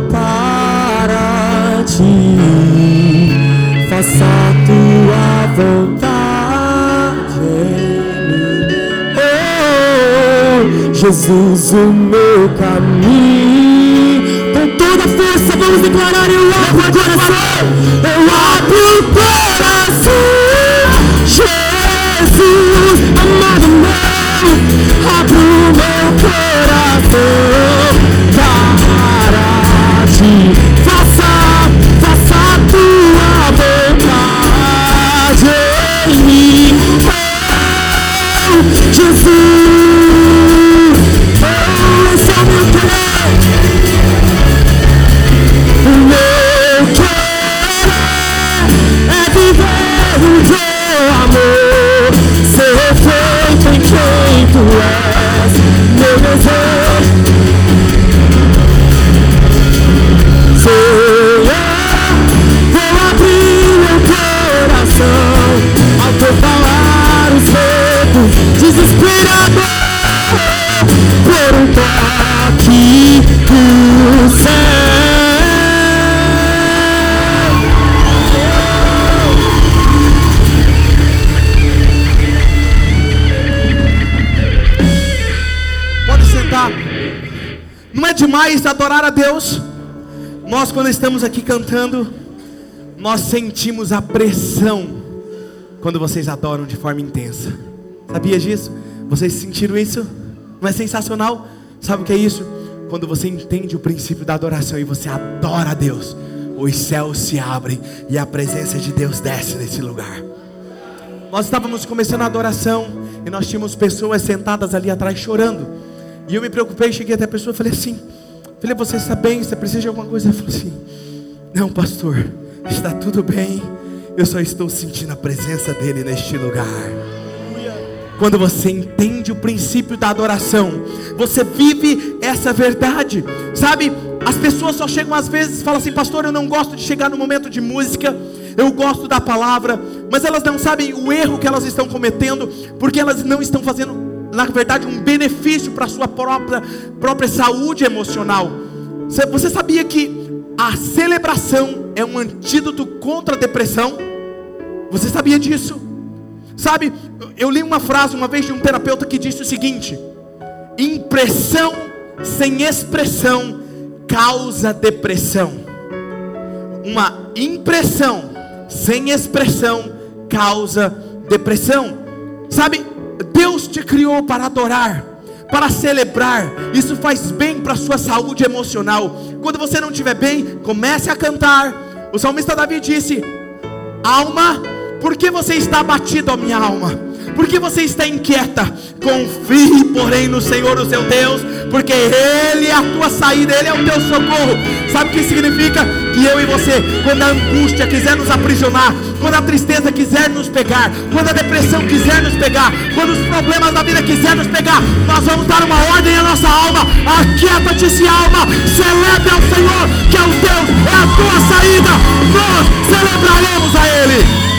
para ti. Faça a tua vontade Oh, Jesus, o meu caminho declarar, eu abro o coração. Eu abro o coração. Jesus, amado meu, abro o meu coração para ti. Faça, faça a tua vontade em mim. Oh, Jesus, desesperado por um toque do céu. Pode sentar. Não é demais adorar a Deus? Nós, quando estamos aqui cantando, nós sentimos a pressão quando vocês adoram de forma intensa. Sabia disso? Vocês sentiram isso? Não é sensacional? Sabe o que é isso? Quando você entende o princípio da adoração e você adora a Deus, os céus se abrem e a presença de Deus desce nesse lugar. Nós estávamos começando a adoração e nós tínhamos pessoas sentadas ali atrás chorando. E eu me preocupei, cheguei até a pessoa e falei assim: Falei, você está bem? Você precisa de alguma coisa? Ele falou assim: Não, pastor, está tudo bem. Eu só estou sentindo a presença dele neste lugar. Quando você entende o princípio da adoração, você vive essa verdade, sabe? As pessoas só chegam às vezes e falam assim, pastor, eu não gosto de chegar no momento de música, eu gosto da palavra, mas elas não sabem o erro que elas estão cometendo, porque elas não estão fazendo, na verdade, um benefício para a sua própria, própria saúde emocional. Você- Você sabia que a celebração é um antídoto contra a depressão? Você sabia disso? Sabe, eu li uma frase uma vez de um terapeuta que disse o seguinte: impressão sem expressão causa depressão. Uma impressão sem expressão causa depressão. Sabe, Deus te criou para adorar, para celebrar. Isso faz bem para a sua saúde emocional. Quando você não estiver bem, comece a cantar. O salmista Davi disse: Alma, por que você está abatido, ó minha alma? Por que você está inquieta? Confie, porém, no Senhor, o seu Deus, porque Ele é a tua saída, Ele é o teu socorro. Sabe o que significa? Que eu e você, quando a angústia quiser nos aprisionar, quando a tristeza quiser nos pegar, quando a depressão quiser nos pegar, quando os problemas da vida quiser nos pegar, nós vamos dar uma ordem à nossa alma. Aquieta-te, alma, celebre ao Senhor, que é o Deus, é a tua saída. Nós celebraremos a Ele.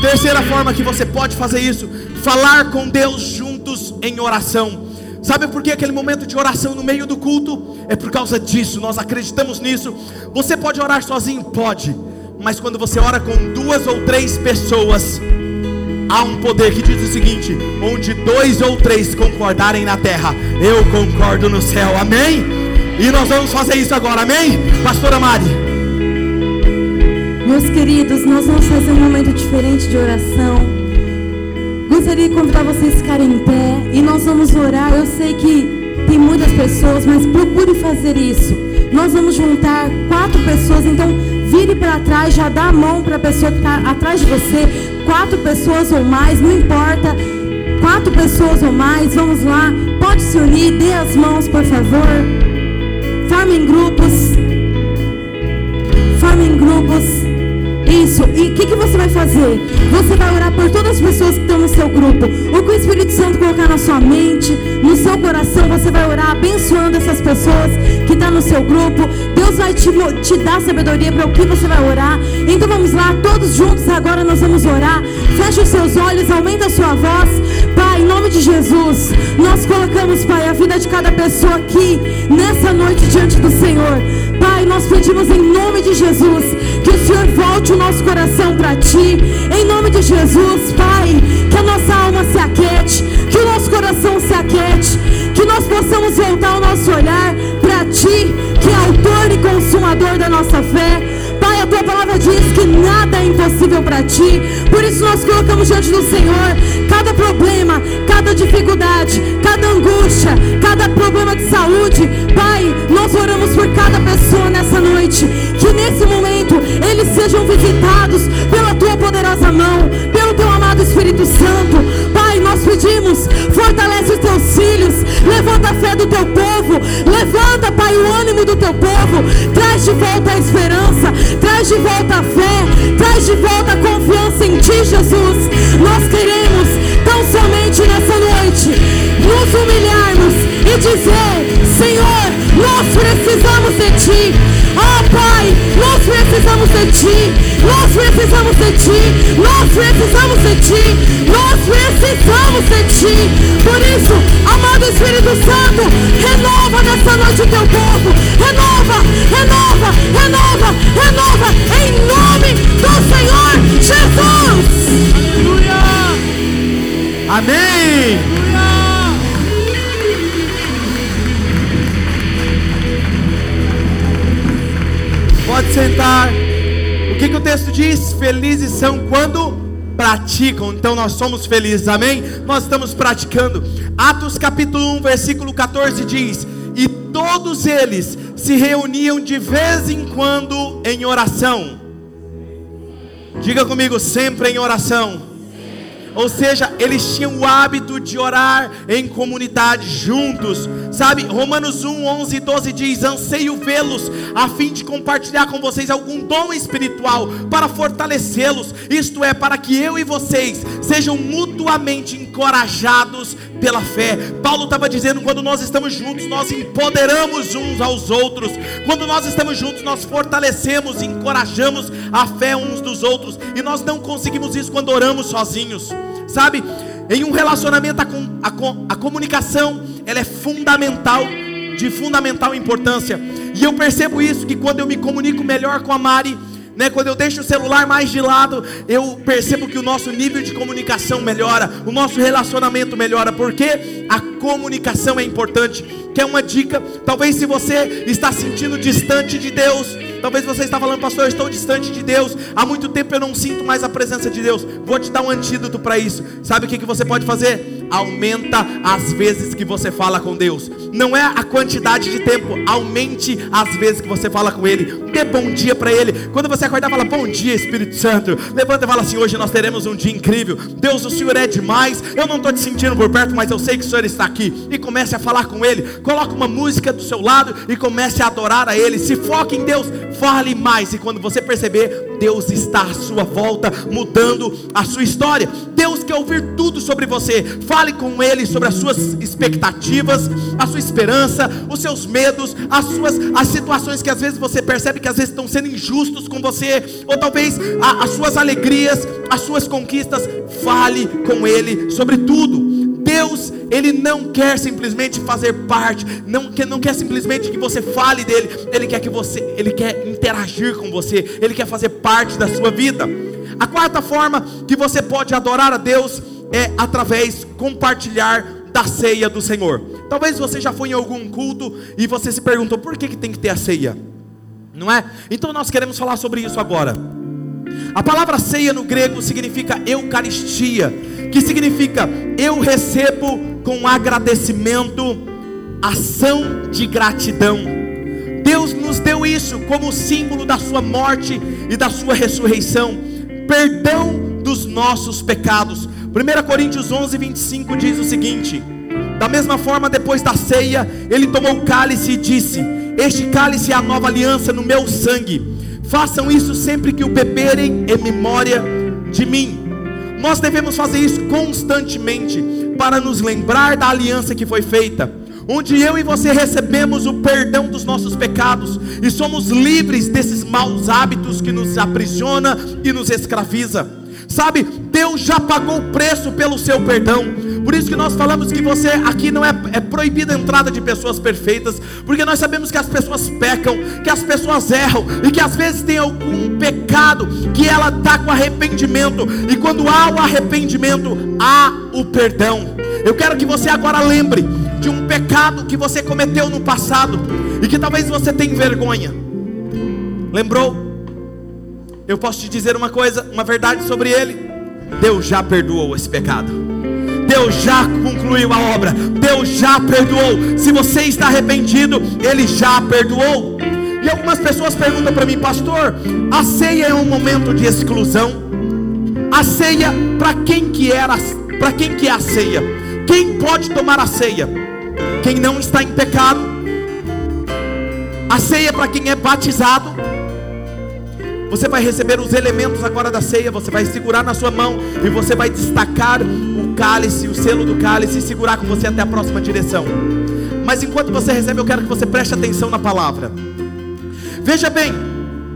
Terceira forma que você pode fazer isso: falar com Deus juntos em oração. Sabe por que aquele momento de oração no meio do culto? É por causa disso, nós acreditamos nisso. Você pode orar sozinho? Pode, mas quando você ora com duas ou três pessoas, há um poder que diz o seguinte: onde dois ou três concordarem na terra, eu concordo no céu, amém? E nós vamos fazer isso agora, amém? Pastora Mari. Meus queridos, nós vamos fazer um momento diferente de oração. Gostaria de convidar vocês a ficarem em pé e nós vamos orar. Eu sei que tem muitas pessoas, mas procure fazer isso. Nós vamos juntar quatro pessoas, então vire para trás, já dá a mão para a pessoa que está atrás de você. Quatro pessoas ou mais, não importa. Quatro pessoas ou mais, vamos lá. Pode se unir, dê as mãos, por favor. Formem grupos. Formem grupos. Isso. E o que, que você vai fazer? Você vai orar por todas as pessoas que estão no seu grupo. O que o Espírito Santo colocar na sua mente, no seu coração, você vai orar abençoando essas pessoas que estão no seu grupo. Deus vai te, te dar sabedoria para o que você vai orar. Então vamos lá, todos juntos agora nós vamos orar. Feche os seus olhos, aumenta a sua voz. Pai, em nome de Jesus, nós colocamos, Pai, a vida de cada pessoa aqui nessa noite diante do Senhor. Pai, nós pedimos em nome de Jesus que o Senhor volte o nosso coração para ti. Em nome de Jesus, Pai, que a nossa alma se aquete, que o nosso coração se aquete, que nós possamos voltar o nosso olhar para ti, que é autor e consumador da nossa fé. Tua palavra diz que nada é impossível para ti. Por isso nós colocamos diante do Senhor cada problema, cada dificuldade, cada angústia, cada problema de saúde. Pai, nós oramos por cada pessoa nessa noite. Que nesse momento eles sejam visitados pela tua poderosa mão, pelo teu amado Espírito Santo. Pai, nós pedimos, fortalece os teus filhos, levanta a fé do teu povo, levanta, Pai, o ânimo do teu povo, traz de volta a esperança, de volta a fé, traz de volta a confiança em Ti, Jesus. Nós queremos tão somente nessa noite nos humilharmos e dizer: Senhor, nós precisamos de Ti. Oh Pai, nós precisamos de Ti. Nós precisamos de Ti. Nós precisamos de Ti. Nós precisamos de Ti. Por isso, amado Espírito Santo, renova nessa noite o teu povo. Renova, renova, renova. Amém! Pode sentar. O que, que o texto diz? Felizes são quando praticam. Então nós somos felizes, amém? Nós estamos praticando. Atos capítulo 1, versículo 14 diz: E todos eles se reuniam de vez em quando em oração. Diga comigo, sempre em oração. Ou seja, eles tinham o hábito de orar em comunidade juntos. Sabe, Romanos 1, 11 e 12 diz: Anseio vê-los, a fim de compartilhar com vocês algum dom espiritual, para fortalecê-los, isto é, para que eu e vocês sejam mutuamente encorajados pela fé. Paulo estava dizendo: quando nós estamos juntos, nós empoderamos uns aos outros, quando nós estamos juntos, nós fortalecemos, encorajamos a fé uns dos outros, e nós não conseguimos isso quando oramos sozinhos, sabe? Em um relacionamento, a, a, a comunicação ela é fundamental, de fundamental importância. E eu percebo isso que quando eu me comunico melhor com a Mari, né, quando eu deixo o celular mais de lado, eu percebo que o nosso nível de comunicação melhora, o nosso relacionamento melhora, porque a comunicação é importante. Quer uma dica? Talvez se você está sentindo distante de Deus, Talvez você está falando, pastor, eu estou distante de Deus. Há muito tempo eu não sinto mais a presença de Deus. Vou te dar um antídoto para isso. Sabe o que, que você pode fazer? Aumenta as vezes que você fala com Deus. Não é a quantidade de tempo, aumente as vezes que você fala com Ele. Dê bom dia para Ele. Quando você acordar, fala bom dia, Espírito Santo. Levanta e fala assim: hoje nós teremos um dia incrível. Deus, o Senhor é demais. Eu não estou te sentindo por perto, mas eu sei que o Senhor está aqui. E comece a falar com Ele. Coloque uma música do seu lado e comece a adorar a Ele. Se foque em Deus fale mais, e quando você perceber, Deus está à sua volta, mudando a sua história. Deus quer ouvir tudo sobre você. Fale com Ele sobre as suas expectativas, a sua esperança, os seus medos, as suas as situações que às vezes você percebe que às vezes estão sendo injustos com você, ou talvez a, as suas alegrias, as suas conquistas. Fale com Ele sobre tudo. Deus, Ele não quer simplesmente fazer parte, não quer, não quer simplesmente que você fale dele, Ele quer que você, Ele quer interagir com você, Ele quer fazer parte da sua vida. A quarta forma que você pode adorar a Deus é através compartilhar da ceia do Senhor. Talvez você já foi em algum culto e você se perguntou por que, que tem que ter a ceia, não é? Então nós queremos falar sobre isso agora. A palavra ceia no grego significa Eucaristia, que significa eu recebo com agradecimento, ação de gratidão. Deus nos deu isso como símbolo da sua morte e da sua ressurreição, perdão dos nossos pecados. 1 Coríntios 11, 25 diz o seguinte: Da mesma forma, depois da ceia, ele tomou o cálice e disse: Este cálice é a nova aliança no meu sangue. Façam isso sempre que o beberem em memória de mim. Nós devemos fazer isso constantemente para nos lembrar da aliança que foi feita, onde eu e você recebemos o perdão dos nossos pecados e somos livres desses maus hábitos que nos aprisiona e nos escraviza. Sabe, Deus já pagou o preço pelo seu perdão. Por isso que nós falamos que você aqui não é, é proibida a entrada de pessoas perfeitas, porque nós sabemos que as pessoas pecam, que as pessoas erram e que às vezes tem algum pecado que ela está com arrependimento. E quando há o arrependimento, há o perdão. Eu quero que você agora lembre de um pecado que você cometeu no passado e que talvez você tenha vergonha. Lembrou? Eu posso te dizer uma coisa, uma verdade sobre ele. Deus já perdoou esse pecado. Deus já concluiu a obra. Deus já perdoou. Se você está arrependido, Ele já perdoou. E algumas pessoas perguntam para mim, pastor, a ceia é um momento de exclusão? A ceia, para quem que era, para quem que é a ceia? Quem pode tomar a ceia? Quem não está em pecado. A ceia para quem é batizado. Você vai receber os elementos agora da ceia, você vai segurar na sua mão e você vai destacar o cálice, o selo do cálice e segurar com você até a próxima direção. Mas enquanto você recebe, eu quero que você preste atenção na palavra. Veja bem,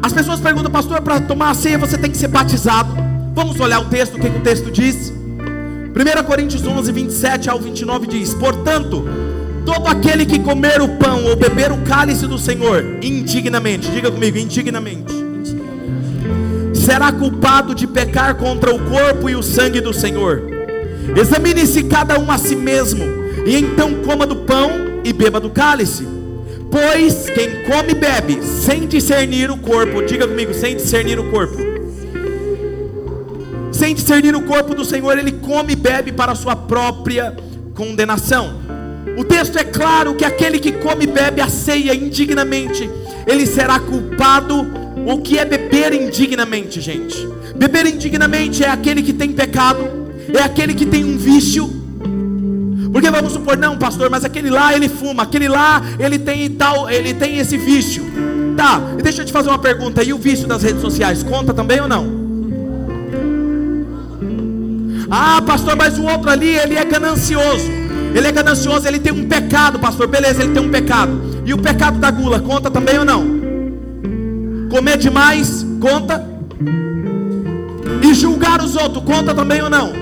as pessoas perguntam, pastor, para tomar a ceia você tem que ser batizado. Vamos olhar o texto, o que, que o texto diz? 1 Coríntios 11, 27 ao 29 diz: Portanto, todo aquele que comer o pão ou beber o cálice do Senhor indignamente, diga comigo, indignamente será culpado de pecar contra o corpo e o sangue do Senhor. Examine-se cada um a si mesmo, e então coma do pão e beba do cálice. Pois quem come e bebe sem discernir o corpo, diga comigo, sem discernir o corpo. Sem discernir o corpo do Senhor, ele come e bebe para sua própria condenação. O texto é claro que aquele que come e bebe a ceia indignamente, ele será culpado o que é beber indignamente, gente? Beber indignamente é aquele que tem pecado, é aquele que tem um vício. Porque vamos supor, não, pastor, mas aquele lá ele fuma, aquele lá ele tem tal, ele tem esse vício. Tá, e deixa eu te fazer uma pergunta, e o vício das redes sociais conta também ou não? Ah, pastor, mas o outro ali, ele é ganancioso. Ele é ganancioso, ele tem um pecado, pastor. Beleza, ele tem um pecado. E o pecado da gula conta também ou não? Comer demais, conta. E julgar os outros, conta também ou não?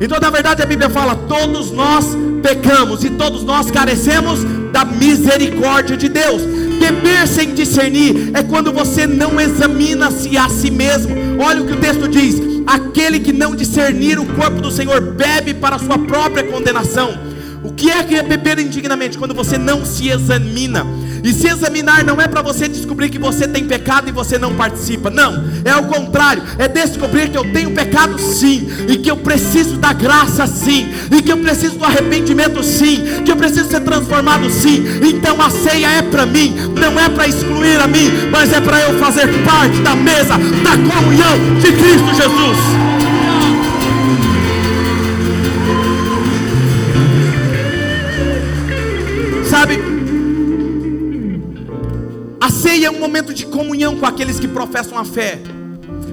Então, na verdade, a Bíblia fala: todos nós pecamos e todos nós carecemos da misericórdia de Deus. Beber sem discernir é quando você não examina-se a si mesmo. Olha o que o texto diz: aquele que não discernir o corpo do Senhor bebe para a sua própria condenação. O que é que é beber indignamente? Quando você não se examina. E se examinar não é para você descobrir que você tem pecado e você não participa. Não, é ao contrário, é descobrir que eu tenho pecado sim, e que eu preciso da graça sim, e que eu preciso do arrependimento sim, que eu preciso ser transformado sim. Então a ceia é para mim, não é para excluir a mim, mas é para eu fazer parte da mesa da comunhão de Cristo Jesus. Ceia é um momento de comunhão com aqueles que professam a fé.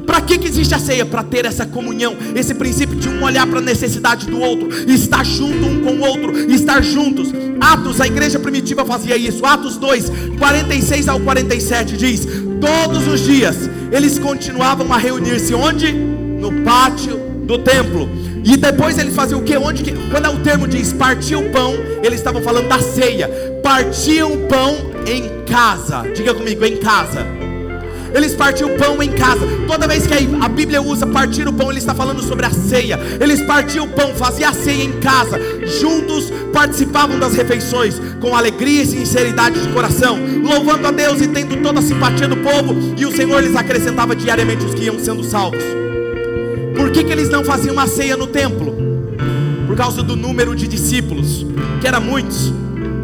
Para que, que existe a ceia? Para ter essa comunhão, esse princípio de um olhar para a necessidade do outro, estar junto um com o outro, estar juntos. Atos, a igreja primitiva fazia isso. Atos 2, 46 ao 47 diz: Todos os dias eles continuavam a reunir-se onde? No pátio do templo. E depois eles faziam o que? Onde que? Quando o termo diz partir o pão, eles estavam falando da ceia. Partiam o pão em casa. Diga comigo, em casa. Eles partiam o pão em casa. Toda vez que a Bíblia usa partir o pão, ele está falando sobre a ceia. Eles partiam o pão, faziam a ceia em casa. Juntos participavam das refeições com alegria e sinceridade de coração, louvando a Deus e tendo toda a simpatia do povo. E o Senhor lhes acrescentava diariamente os que iam sendo salvos. Por que, que eles não faziam uma ceia no templo? Por causa do número de discípulos, que era muitos.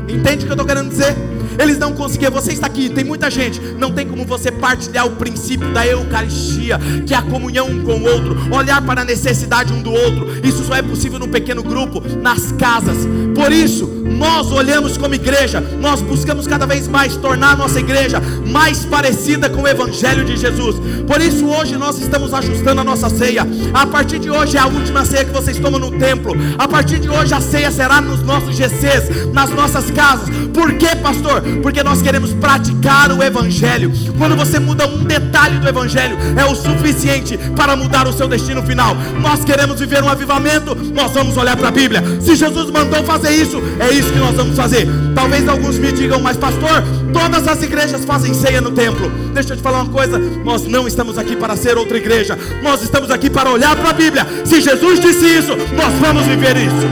Entende o que eu estou querendo dizer? Eles não conseguiam. Você está aqui, tem muita gente. Não tem como você partilhar o princípio da Eucaristia, que é a comunhão um com o outro, olhar para a necessidade um do outro. Isso só é possível num pequeno grupo, nas casas. Por isso, nós olhamos como igreja, nós buscamos cada vez mais tornar a nossa igreja mais parecida com o Evangelho de Jesus. Por isso, hoje nós estamos ajustando a nossa ceia. A partir de hoje é a última ceia que vocês tomam no templo. A partir de hoje a ceia será nos nossos GCs, nas nossas casas. Por quê, pastor? Porque nós queremos praticar o Evangelho. Quando você muda um detalhe do Evangelho, é o suficiente para mudar o seu destino final. Nós queremos viver um avivamento, nós vamos olhar para a Bíblia. Se Jesus mandou fazer isso, é isso que nós vamos fazer. Talvez alguns me digam, mas pastor, todas as igrejas fazem ceia no templo. Deixa eu te falar uma coisa: nós não estamos aqui para ser outra igreja, nós estamos aqui para olhar para a Bíblia. Se Jesus disse isso, nós vamos viver isso.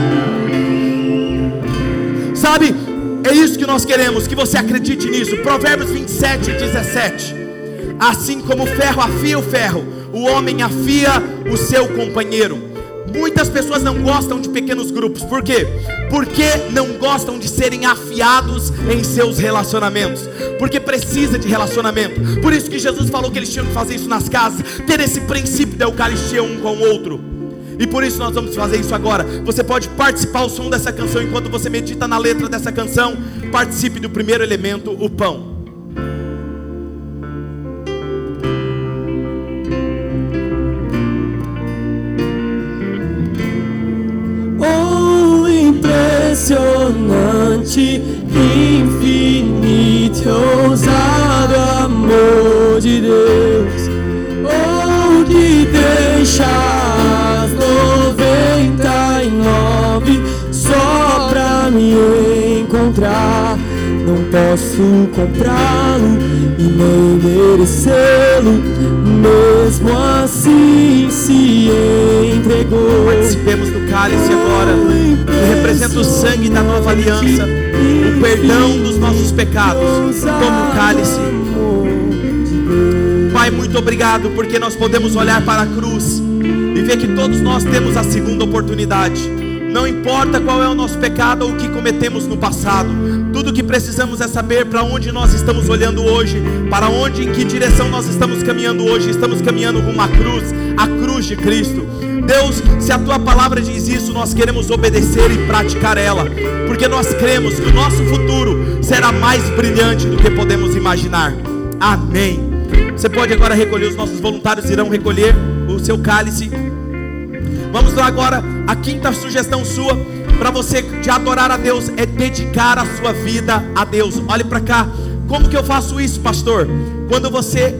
Sabe, é isso que nós queremos, que você acredite nisso. Provérbios 27, 17. Assim como o ferro afia o ferro, o homem afia o seu companheiro. Muitas pessoas não gostam de pequenos grupos, por quê? Porque não gostam de serem afiados em seus relacionamentos, porque precisa de relacionamento. Por isso que Jesus falou que eles tinham que fazer isso nas casas, ter esse princípio da Eucaristia um com o outro. E por isso nós vamos fazer isso agora. Você pode participar o som dessa canção enquanto você medita na letra dessa canção. Participe do primeiro elemento, o pão. Não posso comprá-lo e nem merecê-lo. Mesmo assim se entregou. Participemos do cálice agora, que representa o sangue da nova aliança, o perdão dos nossos pecados. Toma o cálice. Pai, muito obrigado porque nós podemos olhar para a cruz e ver que todos nós temos a segunda oportunidade. Não importa qual é o nosso pecado ou o que cometemos no passado, tudo que precisamos é saber para onde nós estamos olhando hoje, para onde, em que direção nós estamos caminhando hoje. Estamos caminhando rumo à cruz, a cruz de Cristo. Deus, se a tua palavra diz isso, nós queremos obedecer e praticar ela, porque nós cremos que o nosso futuro será mais brilhante do que podemos imaginar. Amém. Você pode agora recolher, os nossos voluntários irão recolher o seu cálice. Vamos lá agora, a quinta sugestão sua para você de adorar a Deus é dedicar a sua vida a Deus. Olhe para cá. Como que eu faço isso, pastor? Quando você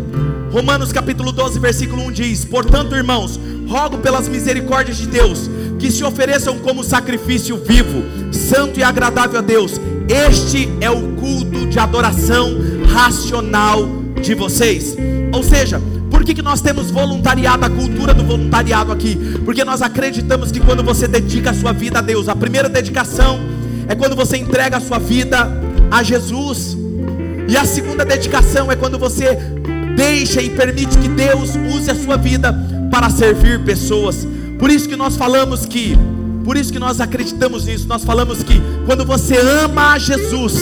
Romanos capítulo 12, versículo 1 diz: "Portanto, irmãos, rogo pelas misericórdias de Deus, que se ofereçam como sacrifício vivo, santo e agradável a Deus. Este é o culto de adoração racional de vocês." Ou seja, que, que nós temos voluntariado, a cultura do voluntariado aqui? Porque nós acreditamos que quando você dedica a sua vida a Deus, a primeira dedicação é quando você entrega a sua vida a Jesus. E a segunda dedicação é quando você deixa e permite que Deus use a sua vida para servir pessoas. Por isso que nós falamos que, por isso que nós acreditamos nisso, nós falamos que quando você ama a Jesus,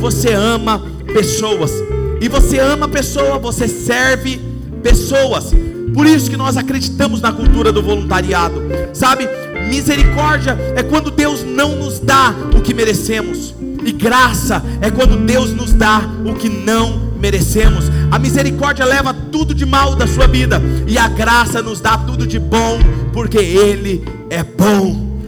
você ama pessoas. E você ama pessoa, você serve pessoas. Por isso que nós acreditamos na cultura do voluntariado. Sabe? Misericórdia é quando Deus não nos dá o que merecemos. E graça é quando Deus nos dá o que não merecemos. A misericórdia leva tudo de mal da sua vida, e a graça nos dá tudo de bom, porque Ele é bom.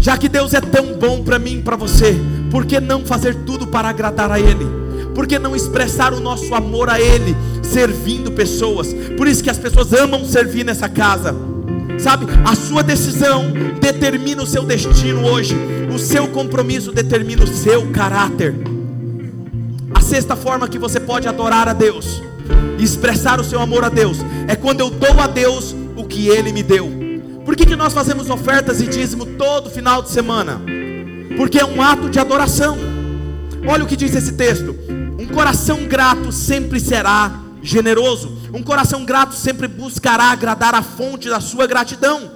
Já que Deus é tão bom para mim e para você, por que não fazer tudo para agradar a Ele? Por que não expressar o nosso amor a Ele, servindo pessoas? Por isso que as pessoas amam servir nessa casa. Sabe, a sua decisão determina o seu destino hoje, o seu compromisso determina o seu caráter. A sexta forma que você pode adorar a Deus e expressar o seu amor a Deus é quando eu dou a Deus o que Ele me deu. Por que, que nós fazemos ofertas e dízimo todo final de semana? Porque é um ato de adoração. Olha o que diz esse texto: um coração grato sempre será generoso. Um coração grato sempre buscará agradar a fonte da sua gratidão.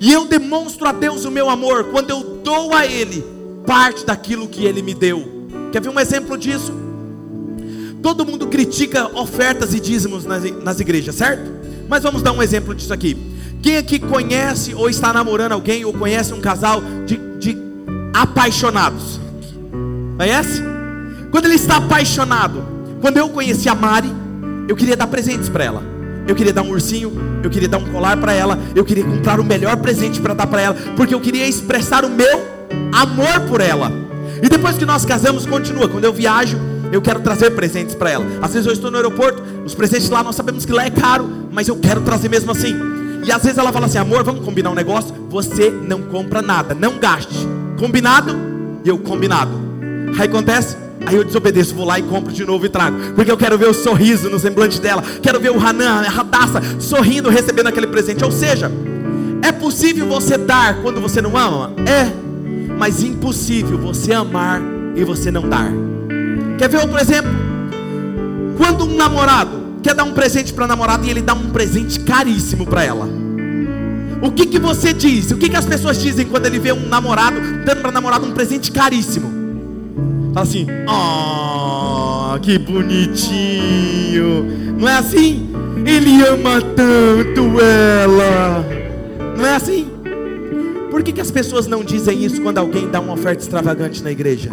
E eu demonstro a Deus o meu amor quando eu dou a Ele parte daquilo que Ele me deu. Quer ver um exemplo disso? Todo mundo critica ofertas e dízimos nas, nas igrejas, certo? Mas vamos dar um exemplo disso aqui. Quem aqui conhece ou está namorando alguém ou conhece um casal de, de apaixonados? Conhece? Quando ele está apaixonado, quando eu conheci a Mari, eu queria dar presentes para ela. Eu queria dar um ursinho, eu queria dar um colar para ela, eu queria comprar o melhor presente para dar para ela, porque eu queria expressar o meu amor por ela. E depois que nós casamos, continua. Quando eu viajo, eu quero trazer presentes para ela. Às vezes eu estou no aeroporto, os presentes lá nós sabemos que lá é caro, mas eu quero trazer mesmo assim. E às vezes ela fala assim: amor, vamos combinar um negócio? Você não compra nada, não gaste. Combinado? Eu combinado. Aí acontece? Aí eu desobedeço, vou lá e compro de novo e trago. Porque eu quero ver o sorriso no semblante dela. Quero ver o Hanan, a Radassa, sorrindo, recebendo aquele presente. Ou seja, é possível você dar quando você não ama? É. Mas impossível você amar e você não dar. Quer ver outro exemplo? Quando um namorado quer dar um presente para a namorada e ele dá um presente caríssimo para ela. O que, que você diz? O que, que as pessoas dizem quando ele vê um namorado dando para a namorada um presente caríssimo? Assim: Oh, que bonitinho. Não é assim? Ele ama tanto ela. Não é assim? Por que, que as pessoas não dizem isso quando alguém dá uma oferta extravagante na igreja?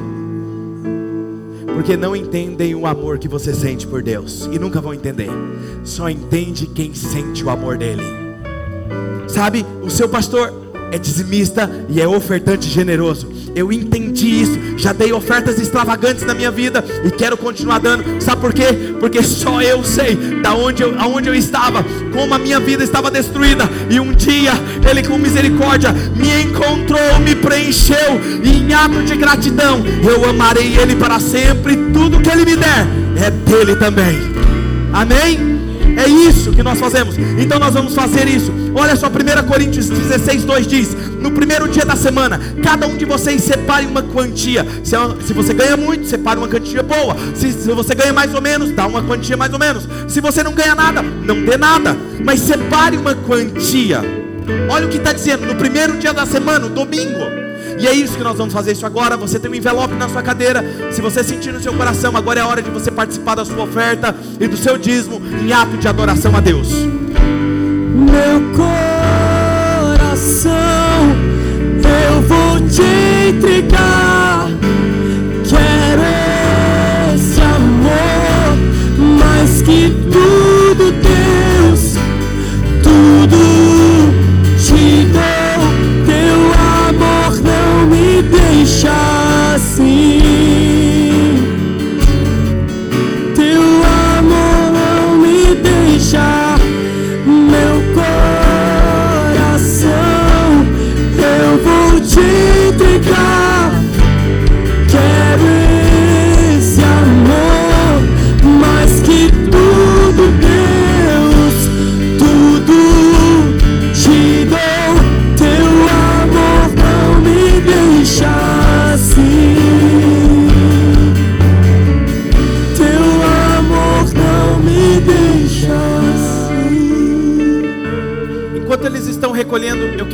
Porque não entendem o amor que você sente por Deus e nunca vão entender. Só entende quem sente o amor dele. Sabe, o seu pastor é dizimista e é ofertante generoso. Eu entendi isso. Já dei ofertas extravagantes na minha vida e quero continuar dando. Sabe por quê? Porque só eu sei da onde eu, aonde eu estava, como a minha vida estava destruída. E um dia Ele com misericórdia me encontrou, me preencheu e em ato de gratidão eu amarei Ele para sempre. Tudo que Ele me der é dele também. Amém? É isso que nós fazemos. Então nós vamos fazer isso. Olha só, 1 Coríntios 16, 2 diz: No primeiro dia da semana, cada um de vocês separe uma quantia. Se, se você ganha muito, separe uma quantia boa. Se, se você ganha mais ou menos, dá uma quantia mais ou menos. Se você não ganha nada, não dê nada. Mas separe uma quantia. Olha o que está dizendo: no primeiro dia da semana, domingo. E é isso que nós vamos fazer isso agora. Você tem um envelope na sua cadeira. Se você sentir no seu coração, agora é a hora de você participar da sua oferta e do seu dízimo em ato de adoração a Deus. Meu coração eu vou te entregar.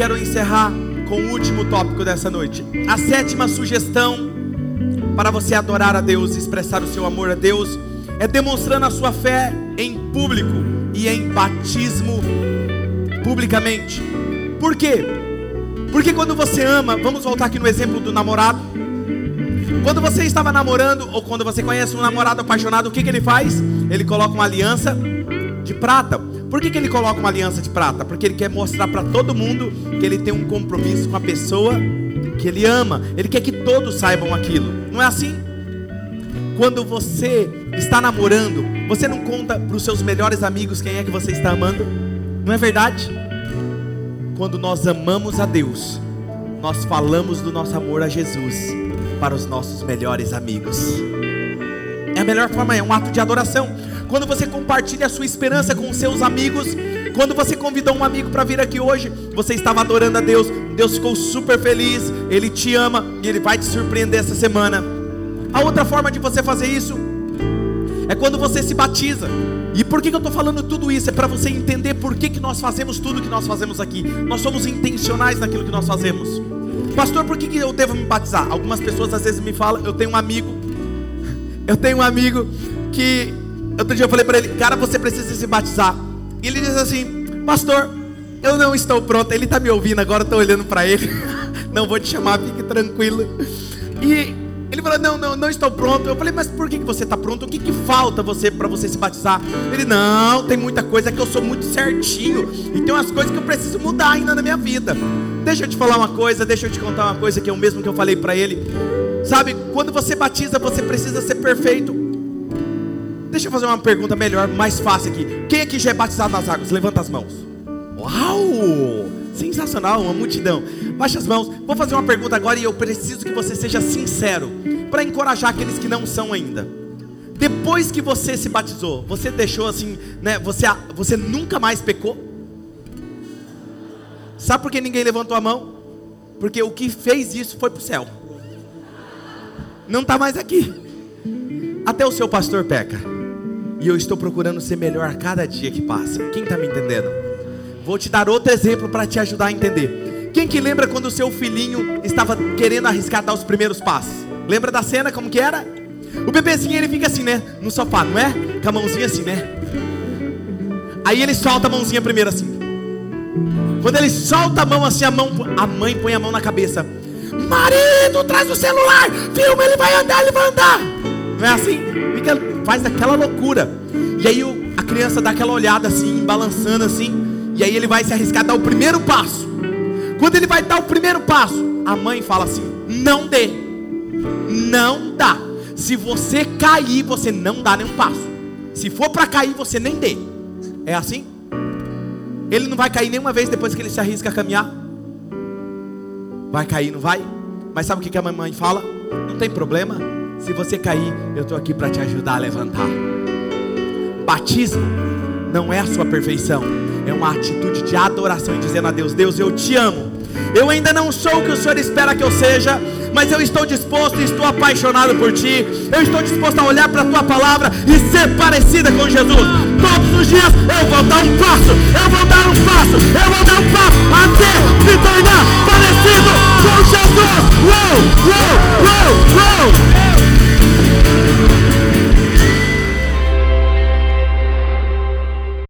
Quero encerrar com o último tópico dessa noite. A sétima sugestão para você adorar a Deus e expressar o seu amor a Deus é demonstrando a sua fé em público e em batismo publicamente. Por quê? Porque quando você ama, vamos voltar aqui no exemplo do namorado. Quando você estava namorando, ou quando você conhece um namorado apaixonado, o que, que ele faz? Ele coloca uma aliança de prata. Por que, que ele coloca uma aliança de prata? Porque ele quer mostrar para todo mundo que ele tem um compromisso com a pessoa que ele ama. Ele quer que todos saibam aquilo. Não é assim? Quando você está namorando, você não conta para os seus melhores amigos quem é que você está amando? Não é verdade? Quando nós amamos a Deus, nós falamos do nosso amor a Jesus para os nossos melhores amigos. É a melhor forma, é um ato de adoração. Quando você compartilha a sua esperança com os seus amigos, quando você convidou um amigo para vir aqui hoje, você estava adorando a Deus, Deus ficou super feliz, Ele te ama e Ele vai te surpreender essa semana. A outra forma de você fazer isso é quando você se batiza. E por que, que eu estou falando tudo isso? É para você entender por que, que nós fazemos tudo que nós fazemos aqui. Nós somos intencionais naquilo que nós fazemos. Pastor, por que, que eu devo me batizar? Algumas pessoas às vezes me falam, eu tenho um amigo, [laughs] eu tenho um amigo que outro dia eu falei para ele, cara, você precisa se batizar. E ele diz assim, pastor, eu não estou pronto. Ele está me ouvindo agora, estou olhando para ele. [laughs] não vou te chamar, fique tranquilo. E ele falou, não, não, não estou pronto. Eu falei, mas por que, que você está pronto? O que, que falta você para você se batizar? Ele, não, tem muita coisa que eu sou muito certinho. E tem umas coisas que eu preciso mudar ainda na minha vida. Deixa eu te falar uma coisa, deixa eu te contar uma coisa que é o mesmo que eu falei para ele. Sabe, quando você batiza, você precisa ser perfeito. Deixa eu fazer uma pergunta melhor, mais fácil aqui. Quem aqui já é batizado nas águas? Levanta as mãos. Uau! Sensacional, uma multidão. Baixa as mãos. Vou fazer uma pergunta agora e eu preciso que você seja sincero para encorajar aqueles que não são ainda. Depois que você se batizou, você deixou assim, né? Você, você nunca mais pecou? Sabe por que ninguém levantou a mão? Porque o que fez isso foi para o céu. Não está mais aqui. Até o seu pastor peca. E eu estou procurando ser melhor a cada dia que passa. Quem está me entendendo? Vou te dar outro exemplo para te ajudar a entender. Quem que lembra quando o seu filhinho estava querendo arriscar dar os primeiros passos? Lembra da cena como que era? O bebezinho ele fica assim, né? No sofá, não é? Com a mãozinha assim, né? Aí ele solta a mãozinha primeiro assim. Quando ele solta a mão assim, a mão, a mãe põe a mão na cabeça. Marido, traz o celular, filma, ele vai andar, ele vai andar. Não é assim? Fica, faz aquela loucura. E aí o, a criança dá aquela olhada assim, balançando assim. E aí ele vai se arriscar a dar o primeiro passo. Quando ele vai dar o primeiro passo, a mãe fala assim: Não dê, não dá. Se você cair, você não dá nenhum passo. Se for para cair, você nem dê. É assim? Ele não vai cair nenhuma vez depois que ele se arrisca a caminhar? Vai cair, não vai? Mas sabe o que a mamãe fala? Não tem problema. Se você cair, eu estou aqui para te ajudar a levantar. Batismo não é a sua perfeição, é uma atitude de adoração e dizendo a Deus: Deus, eu te amo. Eu ainda não sou o que o Senhor espera que eu seja, mas eu estou disposto e estou apaixonado por Ti. Eu estou disposto a olhar para a Tua palavra e ser parecida com Jesus. Todos os dias eu vou dar um passo, eu vou dar um passo, eu vou dar um passo até me tornar parecido soul shall go. Whoa, whoa, whoa, whoa.